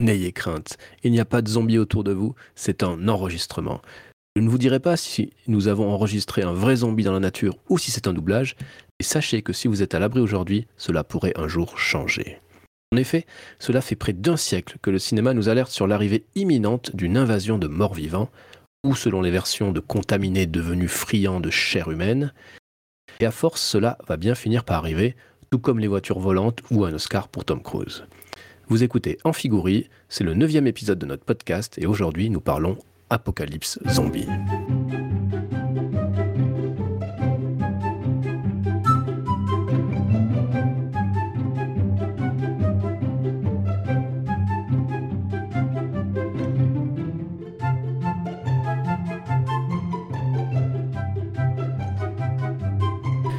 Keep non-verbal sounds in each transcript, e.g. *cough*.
N'ayez crainte, il n'y a pas de zombies autour de vous, c'est un enregistrement. Je ne vous dirai pas si nous avons enregistré un vrai zombie dans la nature ou si c'est un doublage, et sachez que si vous êtes à l'abri aujourd'hui, cela pourrait un jour changer. En effet, cela fait près d'un siècle que le cinéma nous alerte sur l'arrivée imminente d'une invasion de morts vivants, ou selon les versions de contaminés devenus friands de chair humaine. Et à force, cela va bien finir par arriver, tout comme les voitures volantes ou un Oscar pour Tom Cruise. Vous écoutez Amphigourie, c'est le neuvième épisode de notre podcast et aujourd'hui nous parlons Apocalypse Zombie.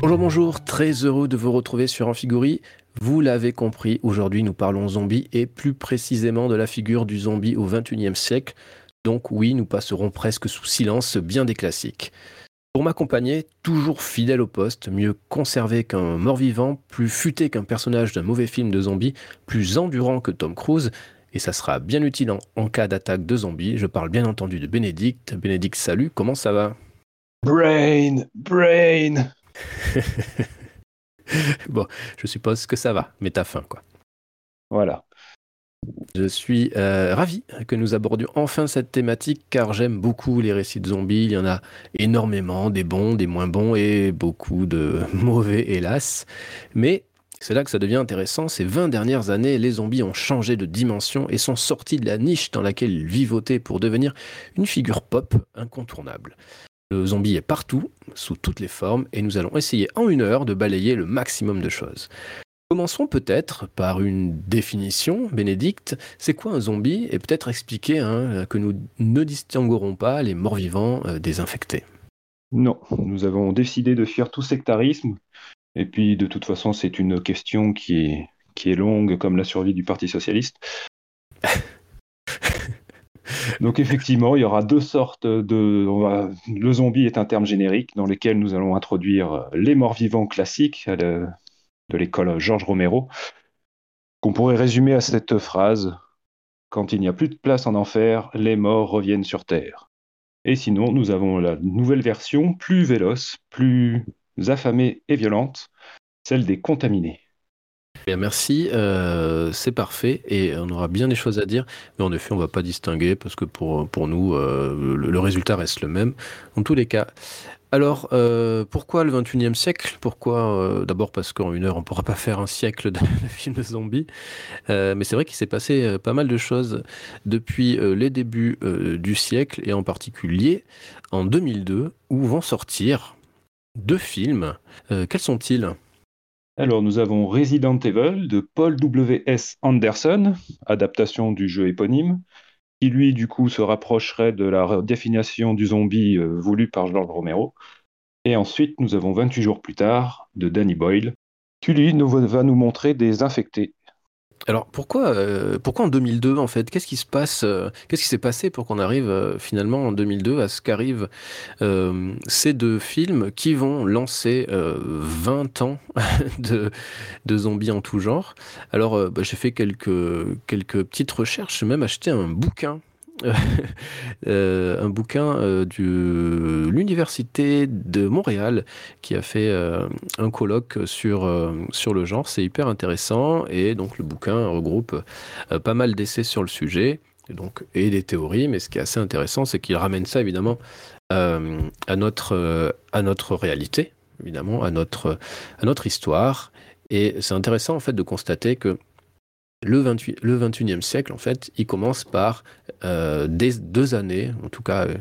Bonjour, bonjour, très heureux de vous retrouver sur Amphigourie. Vous l'avez compris, aujourd'hui nous parlons zombie et plus précisément de la figure du zombie au XXIe siècle. Donc oui, nous passerons presque sous silence bien des classiques. Pour m'accompagner, toujours fidèle au poste, mieux conservé qu'un mort-vivant, plus futé qu'un personnage d'un mauvais film de zombie, plus endurant que Tom Cruise, et ça sera bien utile en, en cas d'attaque de zombies. Je parle bien entendu de Bénédicte. Bénédicte, salut, comment ça va? Brain, brain. *laughs* bon, je suppose que ça va, mais t'as faim, quoi. Voilà. Je suis euh, ravi que nous abordions enfin cette thématique car j'aime beaucoup les récits de zombies. Il y en a énormément, des bons, des moins bons et beaucoup de *laughs* mauvais, hélas. Mais c'est là que ça devient intéressant. Ces 20 dernières années, les zombies ont changé de dimension et sont sortis de la niche dans laquelle ils vivotaient pour devenir une figure pop incontournable. Le zombie est partout, sous toutes les formes, et nous allons essayer en une heure de balayer le maximum de choses. Commençons peut-être par une définition, Bénédicte. C'est quoi un zombie? Et peut-être expliquer hein, que nous ne distinguerons pas les morts-vivants euh, des infectés. Non, nous avons décidé de fuir tout sectarisme. Et puis, de toute façon, c'est une question qui est, qui est longue comme la survie du Parti socialiste. *laughs* *laughs* Donc effectivement, il y aura deux sortes de... Le zombie est un terme générique dans lequel nous allons introduire les morts-vivants classiques de, de l'école Georges Romero, qu'on pourrait résumer à cette phrase Quand il n'y a plus de place en enfer, les morts reviennent sur Terre. Et sinon, nous avons la nouvelle version, plus véloce, plus affamée et violente, celle des contaminés. Bien, merci, euh, c'est parfait et on aura bien des choses à dire, mais en effet on va pas distinguer parce que pour, pour nous euh, le, résultat reste le même en tous les cas. Alors euh, pourquoi le 21e siècle? Pourquoi D'abord parce qu'en une heure on pourra pas faire un siècle de, de films zombies, mais c'est vrai qu'il s'est passé pas mal de choses depuis les débuts du siècle et en particulier en 2002 où vont sortir deux films. quels sont-ils? Alors, nous avons Resident Evil de Paul W.S. Anderson, adaptation du jeu éponyme, qui lui, du coup, se rapprocherait de la définition du zombie euh, voulue par George Romero. Et ensuite, nous avons 28 jours plus tard de Danny Boyle, qui lui va nous montrer des infectés alors pourquoi, euh, pourquoi en 2002 en fait? Qu'est-ce qui se passe euh, Qu'est-ce qui s'est passé pour qu'on arrive euh, finalement en 2002 à ce qu'arrivent ces deux films qui vont lancer 20 ans *laughs* de, de, zombies en tout genre? Alors bah, j'ai fait quelques, quelques petites recherches, j'ai même acheté un bouquin euh, un bouquin euh, de l'université de Montréal qui a fait euh, un colloque sur, euh, sur le genre. C'est hyper intéressant et donc le bouquin regroupe euh, pas mal d'essais sur le sujet et, donc, et des théories, mais ce qui est assez intéressant, c'est qu'il ramène ça évidemment euh, à, notre, à notre réalité, évidemment, à notre, à notre histoire. Et c'est intéressant en fait de constater que le, 28, le 21e siècle, en fait, il commence par euh, des, deux années, en tout cas euh,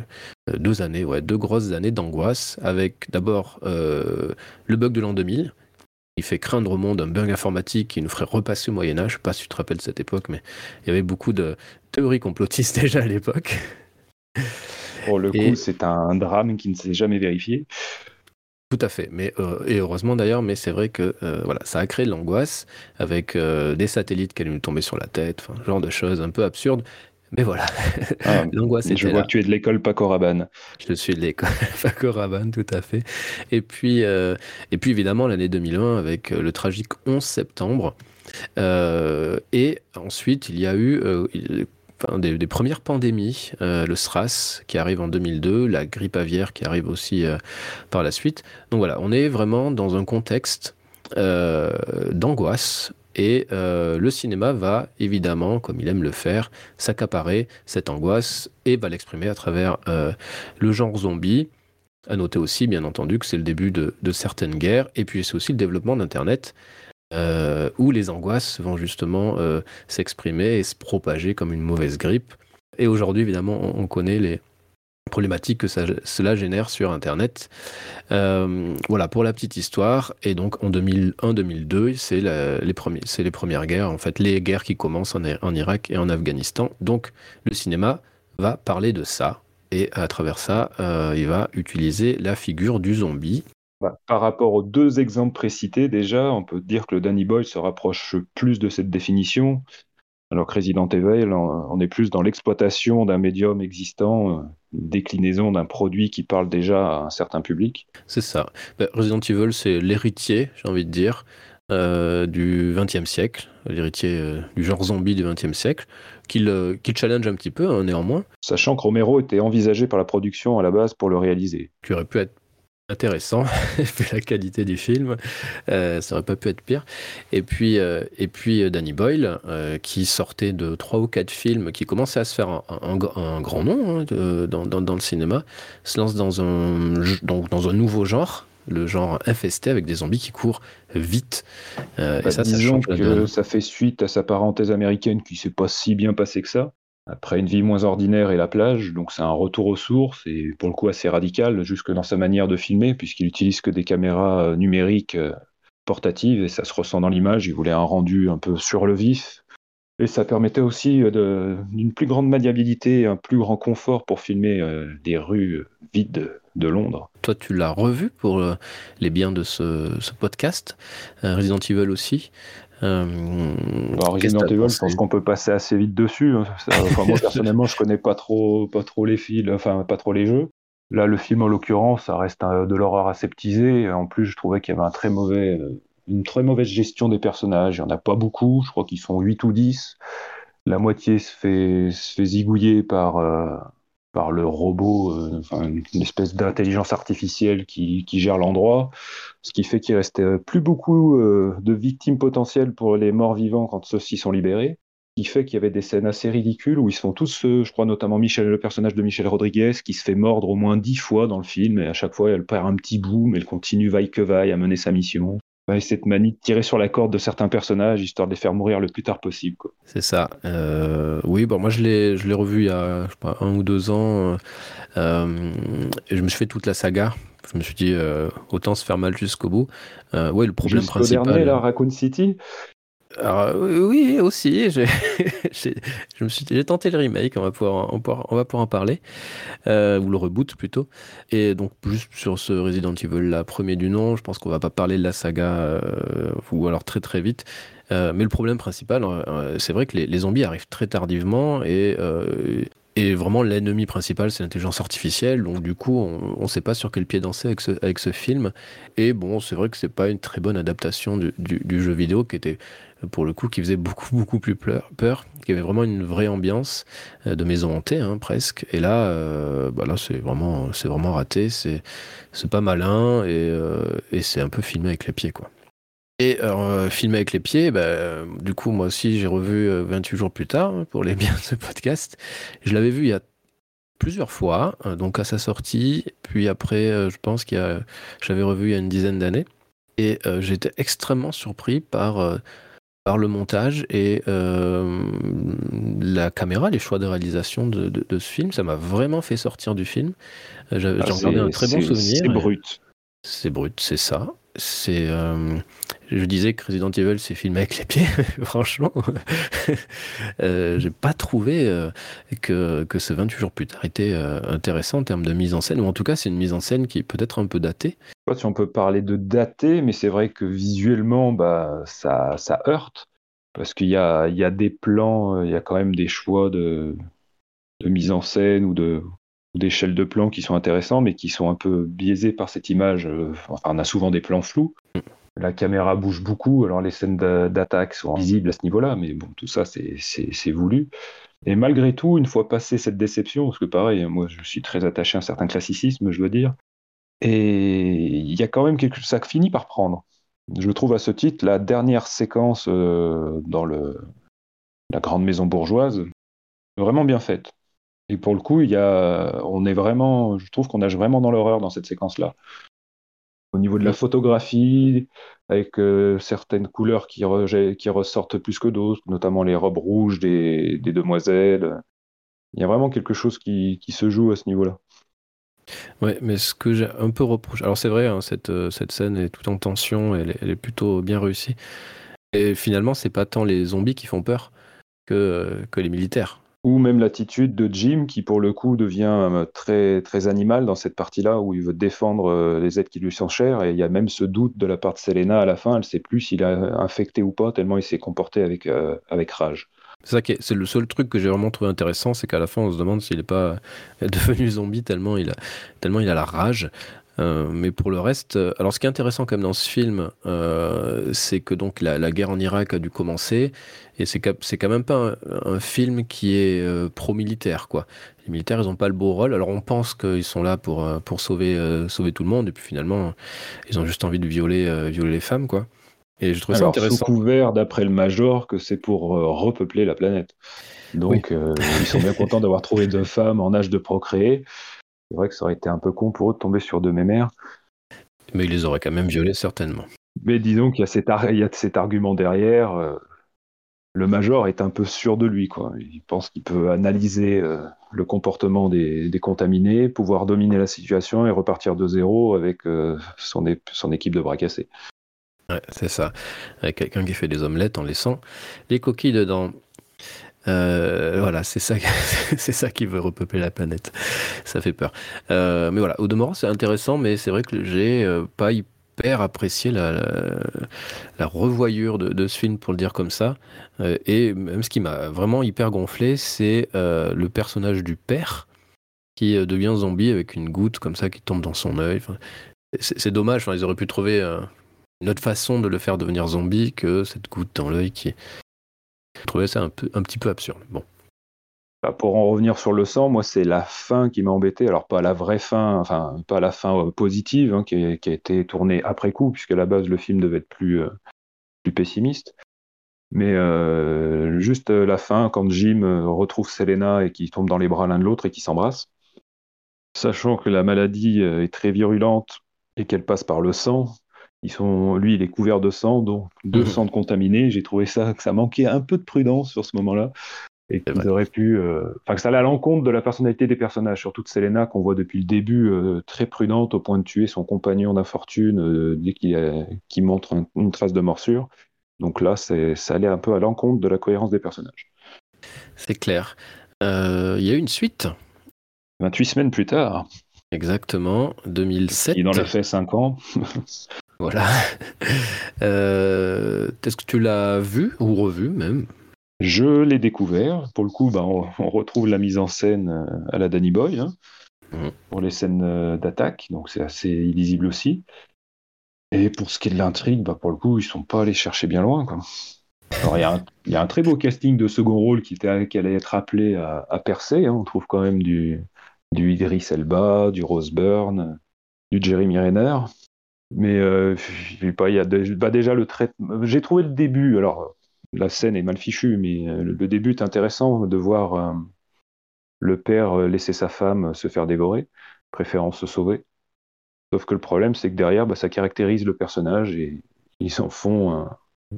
deux années, ouais, deux grosses années d'angoisse, avec d'abord euh, le bug de l'an 2000. Il fait craindre au monde un bug informatique qui nous ferait repasser au Moyen Âge. Je ne sais pas si tu te rappelles cette époque, mais il y avait beaucoup de théories complotistes *laughs* déjà à l'époque. Pour le Et... coup, c'est un drame qui ne s'est jamais vérifié. Tout à fait, mais euh, et heureusement d'ailleurs, mais c'est vrai que euh, voilà, ça a créé de l'angoisse avec euh, des satellites qui allaient nous tomber sur la tête, enfin, genre de choses un peu absurdes. Mais voilà, Ah, *laughs* l'angoisse je était vois là. que tu es de l'école Paco Rabanne. Je suis de l'école *laughs* Paco Rabanne, tout à fait. Et puis, et puis évidemment, l'année 2020 avec le tragique 11 septembre. Et ensuite, il y a eu des, premières pandémies, euh, le SRAS qui arrive en 2002, la grippe aviaire qui arrive aussi euh, par la suite. Donc voilà, on est vraiment dans un contexte euh, d'angoisse. Et le cinéma va évidemment, comme il aime le faire, s'accaparer cette angoisse et va l'exprimer à travers le genre zombie. À noter aussi, bien entendu, que c'est le début de certaines guerres, et puis c'est aussi le développement d'Internet, euh, où les angoisses vont justement euh, s'exprimer et se propager comme une mauvaise grippe. Et aujourd'hui, évidemment, on, on connaît les problématiques que cela génère sur Internet. Euh, voilà pour la petite histoire. Et donc en 2001-2002, c'est les, premières guerres, en fait, les guerres qui commencent en, Irak et en Afghanistan. Donc le cinéma va parler de ça. Et à travers ça, il va utiliser la figure du zombie. Bah, par rapport aux deux exemples précités, déjà, on peut dire que le Danny Boyle se rapproche plus de cette définition, alors que Resident Evil, on, est plus dans l'exploitation d'un médium existant, euh, une déclinaison d'un produit qui parle déjà à un certain public. C'est ça. Ben, Resident Evil, c'est l'héritier, j'ai envie de dire, euh, du XXe siècle, l'héritier euh, du genre zombie du XXe siècle, qu'il euh, qu'il challenge un petit peu, hein, néanmoins, Sachant que Romero était envisagé par la production à la base pour le réaliser. qui aurait pu être intéressant, *laughs* vu la qualité du film, euh, ça aurait pas pu être pire. Et puis, euh, et puis euh, Danny Boyle, euh, qui sortait de trois ou quatre films, qui commençait à se faire un, un- un grand nom hein, de- dans, dans- dans le cinéma, se lance dans un, donc dans un nouveau genre, le genre infesté avec des zombies qui courent vite. Euh, Bah, et ça, ça disons la que ça fait suite à sa parenthèse américaine qui s'est pas si bien passée que ça. Après une vie moins ordinaire et la plage, donc c'est un retour aux sources et pour le coup assez radical jusque dans sa manière de filmer puisqu'il utilise que des caméras euh, numériques euh, portatives et ça se ressent dans l'image. Il voulait un rendu un peu sur le vif et ça permettait aussi euh, d'une plus grande maniabilité un plus grand confort pour filmer des rues vides de Londres. Toi, tu l'as revu pour les biens de ce, podcast. Resident Evil aussi. Euh, Alors, Evil, je pense qu'on peut passer assez vite dessus. hein. Enfin, moi, *laughs* personnellement, je connais pas trop, pas trop les films, enfin, pas trop les jeux. Là, le film, en l'occurrence, ça reste un- de l'horreur aseptisée. En plus, je trouvais qu'il y avait un très mauvais, euh, une très mauvaise gestion des personnages. Il n'y en a pas beaucoup. Je crois qu'ils sont 8 ou 10. La moitié se fait, se fait zigouiller par, euh, par le robot, euh, une espèce d'intelligence artificielle qui, qui gère l'endroit. Ce qui fait qu'il reste euh, plus beaucoup euh, de victimes potentielles pour les morts vivants quand ceux-ci sont libérés. Ce qui fait qu'il y avait des scènes assez ridicules où ils se font tous, je crois notamment Michel, le personnage de Michel Rodriguez, qui se fait mordre au moins dix fois dans le film, et à chaque fois elle perd un petit bout, mais elle continue vaille que vaille à mener sa mission. Et cette manie de tirer sur la corde de certains personnages, histoire de les faire mourir le plus tard possible. C'est ça. Euh, oui, bon, moi je l'ai, je l'ai revu il y a je sais pas, un ou deux ans. euh, euh, et je me suis fait toute la saga. Je me suis dit, euh, autant se faire mal jusqu'au bout. Ouais, le problème principal. dernier, là, Raccoon City, Alors, euh, oui, aussi. *laughs* j'ai- j'ai- tenté le remake. On va pouvoir, on va pouvoir en parler, euh, ou le reboot plutôt. Et donc juste sur ce Resident Evil, là, premier du nom, je pense qu'on va pas parler de la saga, euh, ou alors très très vite. Mais le problème principal, c'est vrai que les, zombies arrivent très tardivement et et vraiment, l'ennemi principal, c'est l'intelligence artificielle. Donc, du coup, on ne sait pas sur quel pied danser avec ce, avec ce film. Et bon, c'est vrai que c'est pas une très bonne adaptation du jeu vidéo qui était, pour le coup, qui faisait beaucoup, beaucoup plus peur, qui avait vraiment une vraie ambiance euh, de maison hantée, hein, presque. Et là, euh, bah c'est vraiment, vraiment raté. C'est, pas malin et, euh, et c'est un peu filmé avec les pieds, quoi. Et euh, filmé avec les pieds, bah, du coup, moi aussi, j'ai revu euh, 28 jours plus tard pour les biens de ce podcast. Je l'avais vu il y a plusieurs fois, donc à sa sortie, puis après, je pense qu'il y a, je l'avais revu il y a une dizaine d'années, et j'étais extrêmement surpris par, par le montage et euh, la caméra, les choix de réalisation de, de- de ce film. Ça m'a vraiment fait sortir du film. Euh, J'avais Ah, j'en gardé un très bon souvenir. C'est brut. C'est brut, c'est ça. C'est, euh, je disais que Resident Evil, c'est filmé avec les pieds. *laughs* Franchement, *laughs* euh, j'ai pas trouvé euh, que, que ce 28 jours plus tard était euh, intéressant en termes de mise en scène, ou en tout cas, c'est une mise en scène qui est peut-être un peu datée. Je sais pas si on peut parler de daté, mais c'est vrai que visuellement, bah, ça, ça heurte. Parce qu'il y a, il y a des plans, euh, il y a quand même des choix de, de mise en scène ou de d'échelles de plans qui sont intéressants, mais qui sont un peu biaisés par cette image. Enfin, on a souvent des plans flous. La caméra bouge beaucoup, alors les scènes d'attaque sont visibles à ce niveau-là, mais bon, tout ça, c'est voulu. Et malgré tout, une fois passé cette déception, parce que pareil, moi je suis très attaché à un certain classicisme, je dois dire, et il y a quand même quelque chose, ça finit par prendre. Je trouve à ce titre la dernière séquence euh, dans le, la grande maison bourgeoise vraiment bien faite. Et pour le coup, il y a, on est vraiment, je trouve qu'on nage vraiment dans l'horreur dans cette séquence-là. Au niveau de la photographie, avec euh, certaines couleurs qui, qui, ressortent plus que d'autres, notamment les robes rouges des, des, demoiselles. Il y a vraiment quelque chose qui, qui se joue à ce niveau-là. Ouais, mais ce que j'ai un peu reproché. Alors, c'est vrai, hein, cette, euh, cette scène est toute en tension, elle est, elle est plutôt bien réussie. Et finalement, c'est pas tant les zombies qui font peur que, euh, que les militaires. Ou même l'attitude de Jim, qui pour le coup devient euh, très, très animal dans cette partie-là, où il veut défendre les êtres qui lui sont chers. Et il y a même ce doute de la part de Selena à la fin, elle ne sait plus s'il a infecté ou pas, tellement il s'est comporté avec, avec rage. C'est ça c'est le seul truc que j'ai vraiment trouvé intéressant, c'est qu'à la fin on se demande s'il n'est pas *laughs* devenu zombie tellement il a, tellement il a la rage. Euh, mais pour le reste, euh, alors ce qui est intéressant quand même dans ce film, euh, c'est que donc la, guerre en Irak a dû commencer et c'est quand même pas un, film qui est pro-militaire quoi. Les militaires ils ont pas le beau rôle. Alors on pense qu'ils sont là pour pour sauver sauver tout le monde et puis finalement ils ont juste envie de violer violer les femmes quoi. Et je trouve ça intéressant. Sous couvert, d'après le Major, que c'est pour euh, repeupler la planète. Donc, euh, ils sont bien *laughs* contents d'avoir trouvé deux femmes en âge de procréer. C'est vrai que ça aurait été un peu con pour eux de tomber sur deux mémères. Mais ils les auraient quand même violées, certainement. Mais disons qu'il y, a cet argument derrière. Euh, le Major est un peu sûr de lui. Quoi. Il pense qu'il peut analyser le comportement des, contaminés, pouvoir dominer la situation et repartir de zéro avec son, son équipe de bras cassés. Ouais, c'est ça. Avec quelqu'un qui fait des omelettes en laissant les coquilles dedans. Euh, voilà, c'est ça, *laughs* c'est ça qui veut repeupler la planète. Ça fait peur. Euh, mais voilà, au demeurant, c'est intéressant, mais c'est vrai que j'ai euh, pas hyper apprécié la, la, revoyure de, ce film, pour le dire comme ça. et même ce qui m'a vraiment hyper gonflé, c'est le personnage du père qui devient zombie avec une goutte comme ça qui tombe dans son œil. C'est dommage, enfin, ils auraient pu trouver une autre façon de le faire devenir zombie que cette goutte dans l'œil qui. Je trouvais ça un, petit peu absurde. Bon. Bah, pour en revenir sur le sang, moi, c'est la fin qui m'a embêté. Alors, pas la vraie fin, enfin, pas la fin euh, positive hein, qui, a, été tournée après coup, puisque à la base, le film devait être plus, euh, pessimiste. Mais euh, juste la fin, quand Jim retrouve Selena et qu'ils tombent dans les bras l'un de l'autre et qu'ils s'embrassent, sachant que la maladie est très virulente et qu'elle passe par le sang, sont, lui, il est couvert de sang, donc deux mmh. de contaminés. J'ai trouvé ça que ça manquait un peu de prudence sur ce moment-là et qu'ils auraient pu, euh, enfin que ça allait à l'encontre de la personnalité des personnages, surtout de Selena qu'on voit depuis le début euh, très prudente au point de tuer son compagnon d'infortune euh, dès qu'il montre une trace de morsure. Donc là, ça allait un peu à l'encontre de la cohérence des personnages. C'est clair. Il y a eu une suite. 28 semaines plus tard. Exactement, 2007. Il en a fait 5 ans. *laughs* Voilà. *laughs* Euh, est-ce que tu l'as vu ou revu même? Je l'ai découvert. Pour le coup, bah, *laughs* on, retrouve la mise en scène euh, à la Danny Boy hein, mmh. pour les scènes euh, d'attaque, donc c'est assez illisible aussi. Et pour ce qui est de l'intrigue, bah, pour le coup, ils sont pas allés chercher bien loin. il y, a un très beau casting de second rôle qui, qui allait être appelé à, percer. Hein. On trouve quand même du, du Idris Elba, du Rose Byrne, du Jeremy Renner. Mais euh, pas, il y a bah, déjà le. J'ai trouvé le début. Alors, la scène est mal fichue, mais euh, le, début est intéressant de voir euh, le père laisser sa femme se faire dévorer, préférant se sauver. Sauf que le problème, c'est que derrière, bah, ça caractérise le personnage et ils en font,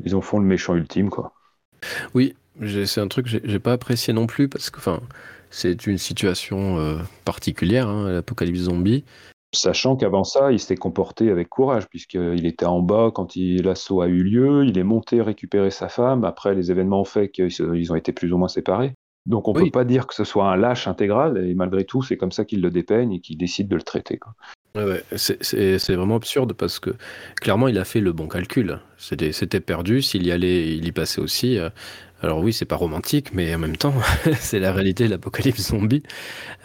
ils en font le méchant ultime, quoi. Oui, c'est un truc que j'ai pas apprécié non plus parce que, enfin, c'est une situation particulière, hein, l'apocalypse zombie. Sachant qu'avant ça, il s'était comporté avec courage, puisqu'il était en bas quand l'assaut a eu lieu, il est monté récupérer sa femme, après les événements ont fait qu'ils ont été plus ou moins séparés. Donc on ne peut pas dire que ce soit un lâche intégral, et malgré tout, c'est comme ça qu'il le dépeigne et qu'il décide de le traiter. Ouais, c'est vraiment absurde parce que clairement il a fait le bon calcul. C'était perdu, s'il y allait, il y passait aussi. Euh, Alors oui, c'est pas romantique, mais en même temps, *laughs* c'est la réalité de l'apocalypse zombie.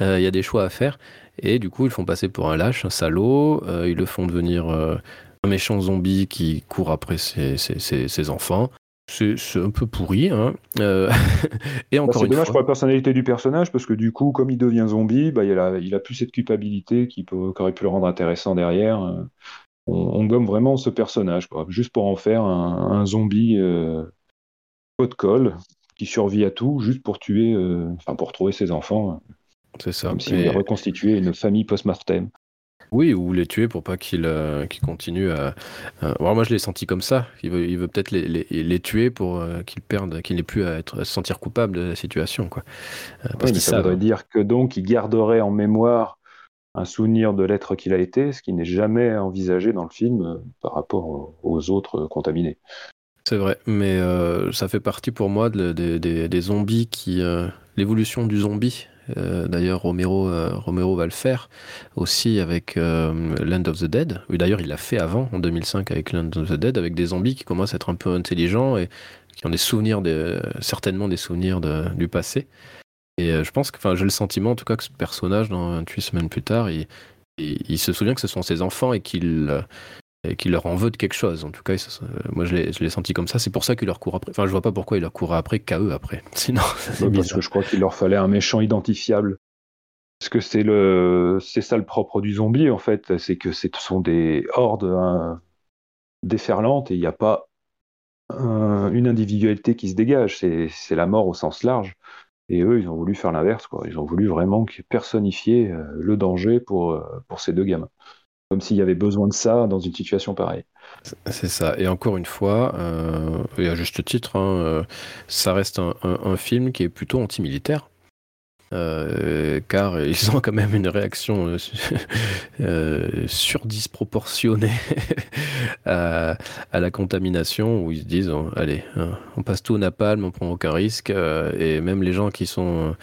Il y a des choix à faire. Et du coup, ils font passer pour un lâche, un salaud. ils le font devenir un méchant zombie qui court après ses, ses enfants. C'est un peu pourri. Hein. Euh, *laughs* et bah, encore C'est dommage pour la personnalité du personnage parce que du coup, comme il devient zombie, bah, il, a, il a plus cette culpabilité qui, peut, aurait pu le rendre intéressant derrière. On, gomme vraiment ce personnage, quoi, juste pour en faire un, zombie euh, pot de colle qui survit à tout, juste pour tuer, euh, enfin pour trouver ses enfants. C'est ça. Comme s'il reconstitué une famille post-mortem. Oui, ou les tuer pour pas qu'ils euh, continuent à. moi, je l'ai senti comme ça. Il veut, il veut peut-être les, les, les, tuer pour euh, qu'ils perdent, qu'ils n'aient plus à, être, se sentir coupable de la situation. Quoi. Euh, parce oui, ça voudrait dire que donc il garderait en mémoire un souvenir de l'être qu'il a été, ce qui n'est jamais envisagé dans le film par rapport aux autres contaminés. C'est vrai, mais ça fait partie pour moi des zombies qui. L'évolution du zombie euh, d'ailleurs, Romero, euh, Romero va le faire aussi avec euh, Land of the Dead. Oui, d'ailleurs, il l'a fait avant, en 2005, avec Land of the Dead, avec des zombies qui commencent à être un peu intelligents et qui ont des souvenirs, certainement des souvenirs du passé. Et je pense que, enfin, j'ai le sentiment, en tout cas, que ce personnage, dans 28 semaines plus tard, il, il se souvient que ce sont ses enfants et qu'il et qu'il leur en veut de quelque chose. En tout cas, moi je l'ai senti comme ça. C'est pour ça qu'il leur court après. Enfin, je vois pas pourquoi il leur court après qu'à eux après. *laughs* Sinon, parce que je crois qu'il leur fallait un méchant identifiable. Parce que c'est le, c'est ça le propre du zombie en fait, c'est que ce sont des hordes hein, déferlantes et il n'y a pas une individualité qui se dégage. C'est la mort au sens large. Et eux, ils ont voulu faire l'inverse. Ils ont voulu vraiment personnifier euh, le danger pour, euh, pour ces deux gamins comme s'il y avait besoin de ça dans une situation pareille. C'est ça. Et encore une fois, euh, et à juste titre, hein, euh, ça reste un, film qui est plutôt anti-militaire. Euh, car ils ont quand même une réaction euh, *laughs* euh surdisproportionnée *laughs* à, la contamination, où ils se disent oh, allez, hein, on passe tout au napalm, on prend aucun risque, et même les gens qui sont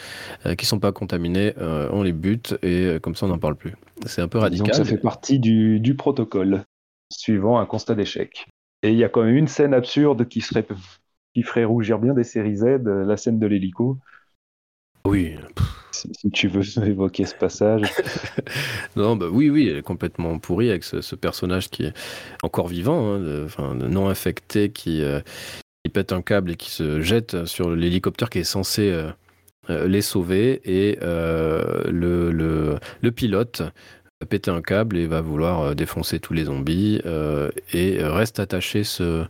qui sont pas contaminés, on les bute et comme ça on n'en parle plus. C'est un peu radical. Donc ça fait partie du, du protocole suivant un constat d'échec. Et il y a quand même une scène absurde qui serait qui ferait rougir bien des séries Z, la scène de l'hélico oui. Si, tu veux *laughs* évoquer ce passage. *laughs* non, bah oui, oui, elle est complètement pourrie avec ce, personnage qui est encore vivant, hein, enfin, non infecté, qui, euh, qui, pète un câble et qui se jette sur l'hélicoptère qui est censé euh, euh, les sauver. Et le, le, le, pilote va péter un câble et va vouloir défoncer tous les zombies et reste attaché ce,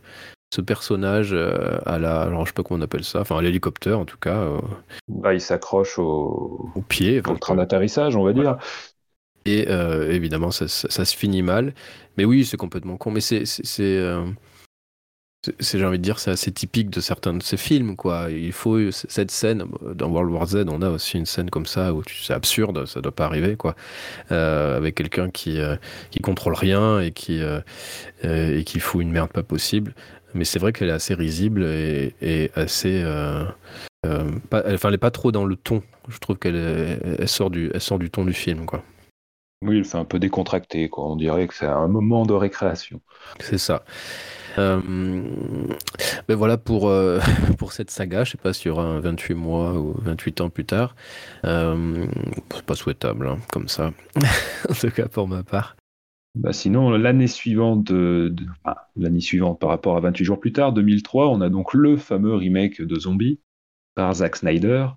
ce personnage euh, à la. Alors, je sais pas comment on appelle ça, enfin, à l'hélicoptère en tout cas. Euh. Bah, il s'accroche au... au pied. Au train d'atterrissage, on va dire. Et euh, évidemment, ça, ça, se finit mal. Mais oui, c'est complètement con. Mais c'est. C'est, j'ai envie de dire, c'est assez typique de certains de ces films, quoi. Il faut cette scène. Dans World War Z, on a aussi une scène comme ça où c'est absurde, ça doit pas arriver, quoi. avec quelqu'un qui qui contrôle rien et qui et qui fout une merde pas possible mais c'est vrai qu'elle est assez risible et, assez. Euh, euh, pas, enfin, elle n'est pas trop dans le ton. Je trouve qu'elle elle sort, du, elle sort du ton du film, quoi. Oui, elle fait un peu décontracté, quoi. On dirait que c'est un moment de récréation. C'est ça. Euh, ben voilà pour, *laughs* pour cette saga. Je sais pas s'il y aura un 28 mois ou 28 ans plus tard. c'est pas souhaitable, hein, comme ça. *laughs* en tout cas pour ma part. Bah sinon, l'année suivante, par rapport à 28 jours plus tard, 2003, on a donc le fameux remake de Zombie par Zack Snyder,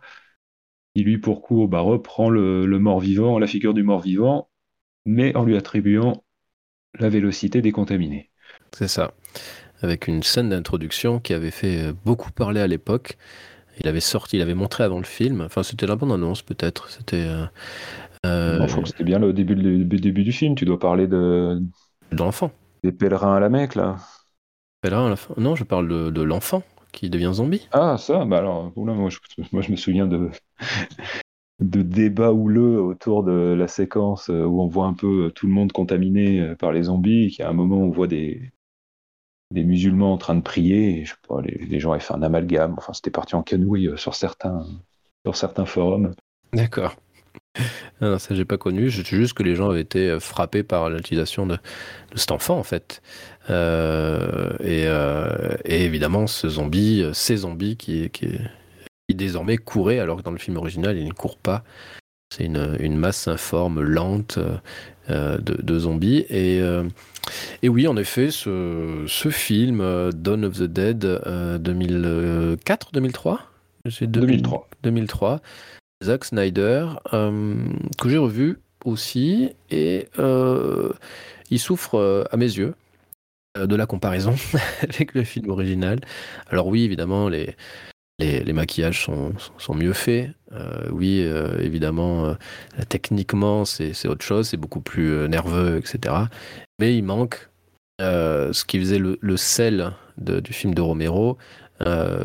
qui lui pour coup bah, reprend le, mort-vivant, la figure du mort-vivant, mais en lui attribuant la vélocité des contaminés. C'est ça. Avec une scène d'introduction qui avait fait beaucoup parler à l'époque. Il avait sorti, il avait montré avant le film. Enfin, c'était la bonne annonce peut-être. C'était euh, euh, c'était bien le début, le début du film. Tu dois parler de. l'enfant. Des pèlerins à la Mecque, là. Pèlerins à la Non, je parle de, l'enfant qui devient zombie. Ah, ça, bah alors, moi, je, moi, je me souviens de, de débats houleux autour de la séquence où on voit un peu tout le monde contaminé par les zombies, qu'à un moment, on voit des, des musulmans en train de prier, et je sais pas, les, les gens avaient fait un amalgame, enfin, c'était parti en canouille sur certains, sur certains forums. D'accord. *laughs* non, ça j'ai pas connu. Je sais juste que les gens avaient été frappés par l'utilisation de, cet enfant en fait. et, évidemment, ce zombie, ces zombies qui, qui, qui désormais couraient, alors que dans le film original, il ne court pas. C'est une, masse informe, lente de, de, zombies. Et et oui, en effet, ce, ce film, euh, Dawn of the Dead, 2004, 2003 2003. 2003. Zack Snyder, euh, que j'ai revu aussi, et euh, il souffre à mes yeux de la comparaison *laughs* avec le film original. Alors oui, évidemment, les, les, maquillages sont, sont, mieux faits. oui, évidemment, techniquement, c'est autre chose, c'est beaucoup plus nerveux, etc. Mais il manque euh, ce qui faisait le, sel du film de Romero, euh,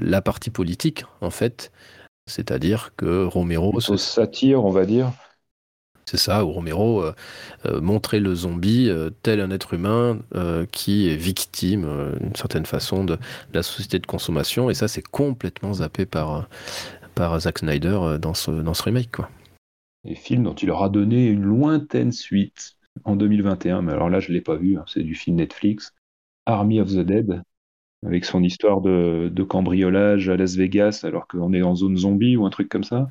la partie politique, en fait. C'est-à-dire que Romero. Se... satire, on va dire. C'est ça, où Romero euh, montrait le zombie tel un être humain qui est victime, d'une certaine façon, de, la société de consommation. Et ça, c'est complètement zappé par, par Zack Snyder dans ce, dans ce remake. Quoi. Et film dont il leur a donné une lointaine suite en 2021, mais alors là, je ne l'ai pas vu, hein, c'est du film Netflix, Army of the Dead, avec son histoire de, cambriolage à Las Vegas alors qu'on est en zone zombie ou un truc comme ça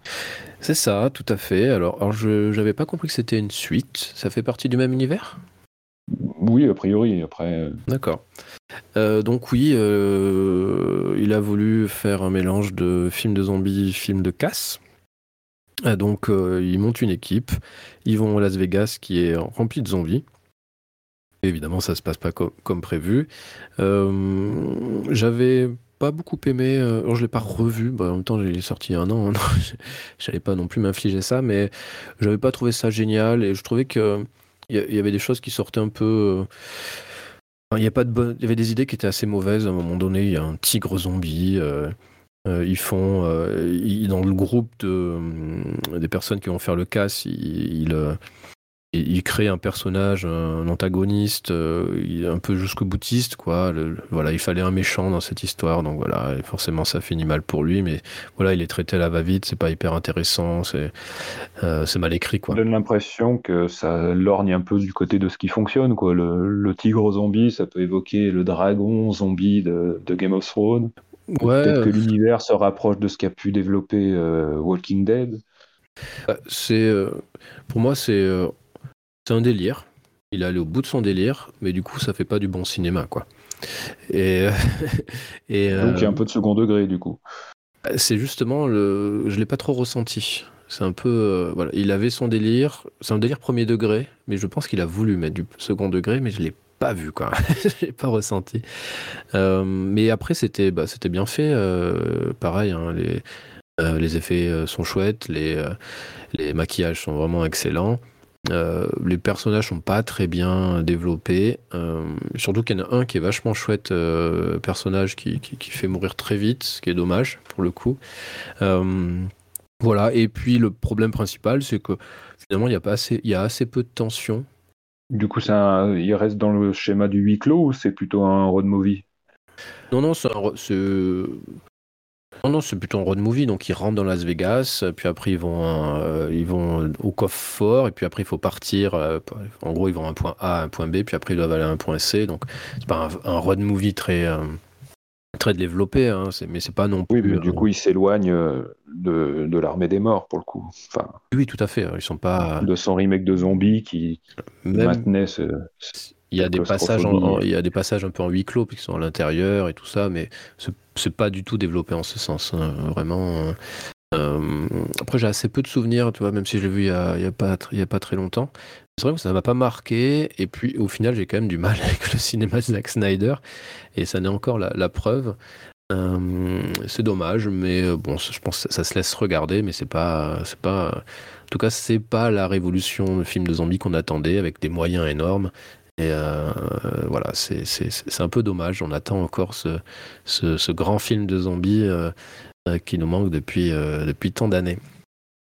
C'est ça, tout à fait. Alors, alors je n'avais pas compris que c'était une suite. Ça fait partie du même univers? Oui, a priori. Après. Euh. D'accord. Euh, donc oui, euh, il a voulu faire un mélange de film de zombies, film de casse. Ah, donc euh, ils montent une équipe, ils vont à Las Vegas qui est rempli de zombies. Évidemment, ça se passe pas comme prévu. Euh, j'avais pas beaucoup aimé. Euh, alors je l'ai pas revu. Bah, en même temps, j'ai sorti un an. Hein, *laughs* j'allais pas non plus m'infliger ça, mais j'avais pas trouvé ça génial et je trouvais que il y, avait des choses qui sortaient un peu. il y, pas de y avait des idées qui étaient assez mauvaises. À un moment donné, il y a un tigre zombie. Euh, ils font, euh, dans le groupe de, euh, des personnes qui vont faire le casse, ils, ils, créent un personnage, un antagoniste, un peu jusqu'au boutiste, quoi. voilà, il fallait un méchant dans cette histoire, donc voilà, forcément ça finit mal pour lui, mais voilà, il est traité à la va-vite, c'est pas hyper intéressant, c'est c'est mal écrit, quoi. Ça donne l'impression que ça lorgne un peu du côté de ce qui fonctionne, quoi. Le, tigre zombie, ça peut évoquer le dragon zombie de, de Game of Thrones. Peut-être que l'univers se rapproche de ce qu'a pu développer euh, Walking Dead. Bah, c'est, euh, pour moi, euh, c'est, un délire. Il est allé au bout de son délire, mais du coup, ça fait pas du bon cinéma, quoi. Et, *laughs* et donc il y a un peu de second degré, du coup. C'est justement le, je l'ai pas trop ressenti. C'est un peu, voilà, il avait son délire. C'est un délire premier degré, mais je pense qu'il a voulu mettre du second degré, mais je l'ai pas vu, quoi. *laughs* J'ai pas ressenti. Euh, mais après, c'était bah, c'était bien fait. Euh, pareil, hein, les, euh, les effets sont chouettes, les, les maquillages sont vraiment excellents. Les personnages sont pas très bien développés. surtout qu'il y en a un qui est vachement chouette, personnage qui, qui, qui, fait mourir très vite, ce qui est dommage pour le coup. voilà. Et puis le problème principal, c'est que finalement, il y a pas assez, il y a assez peu de tension du coup, un... il reste dans le schéma du huis clos ou c'est plutôt un road movie? Non, non, c'est Non, non, c'est plutôt un road movie. Donc, ils rentrent dans Las Vegas, puis après, ils vont, euh, ils vont au coffre-fort, et puis après, il faut partir. Euh, en gros, ils vont à un point A, à un point B, puis après, ils doivent aller à un point C. Donc, c'est pas un, un, road movie très, euh, très développé, hein, mais c'est pas non plus. Oui, mais du coup, ils s'éloignent de, de l'armée des morts pour le coup. Enfin, oui, tout à fait. Ils sont pas. De son remake de zombies qui, maintenait ce. Il y, a des passages il y a des passages un peu en huis clos qui sont à l'intérieur et tout ça, mais c'est pas du tout développé en ce sens. Hein, vraiment. Euh, après, j'ai assez peu de souvenirs, tu vois, même si je l'ai vu il y, a, il, y a pas, il y a pas très longtemps. C'est vrai que ça m'a pas marqué, et puis au final, j'ai quand même du mal *laughs* avec le cinéma de Zack Snyder, et ça n'est encore la, la preuve. Euh, c'est dommage, mais euh, bon, je pense que ça se laisse regarder, mais c'est pas, c'est pas, en tout cas, c'est pas la révolution de film de zombies qu'on attendait avec des moyens énormes. Et euh, voilà, c'est, un peu dommage. On attend encore ce, ce, grand film de zombies qui nous manque depuis, depuis tant d'années.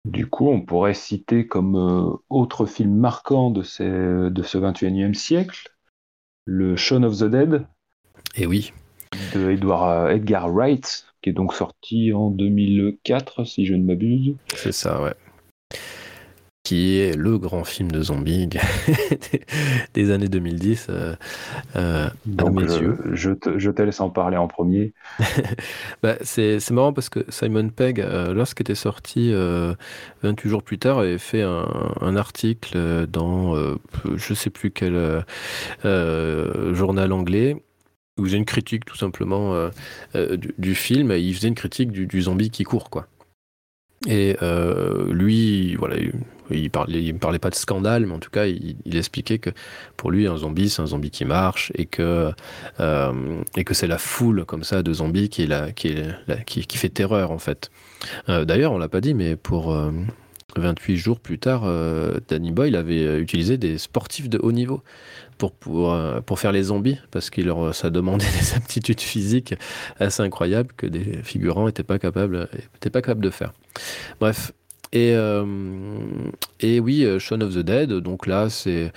Du coup, on pourrait citer comme autre film marquant de, ces, de ce 21e siècle le Shaun of the Dead. Et oui de Edward, Edgar Wright, qui est donc sorti en 2004, si je ne m'abuse. C'est ça, ouais. Qui est le grand film de zombies *laughs* des, années 2010 Donc, je, te, je, te, laisse en parler en premier. *laughs* bah, c'est marrant parce que Simon Pegg, lorsqu'il était sorti 28 jours plus tard, avait fait un, un article dans je sais plus quel journal anglais où il faisait une critique tout simplement du, film. il faisait une critique du, du zombie qui court, quoi. Et euh, lui, voilà, il il parlait pas de scandale, mais en tout cas, il, expliquait que pour lui, un zombie, c'est un zombie qui marche et que euh, que c'est la foule comme ça de zombies qui est la, qui, est qui, fait terreur en fait. Euh, D'ailleurs, on l'a pas dit, mais pour 28 jours plus tard, Danny Boyle avait utilisé des sportifs de haut niveau pour, pour, euh, pour faire les zombies, parce que ça demandait *laughs* des aptitudes physiques assez incroyables que des figurants n'étaient pas pas capables de faire. Bref. Et, euh, et oui, euh, Shaun of the Dead, donc là, c'est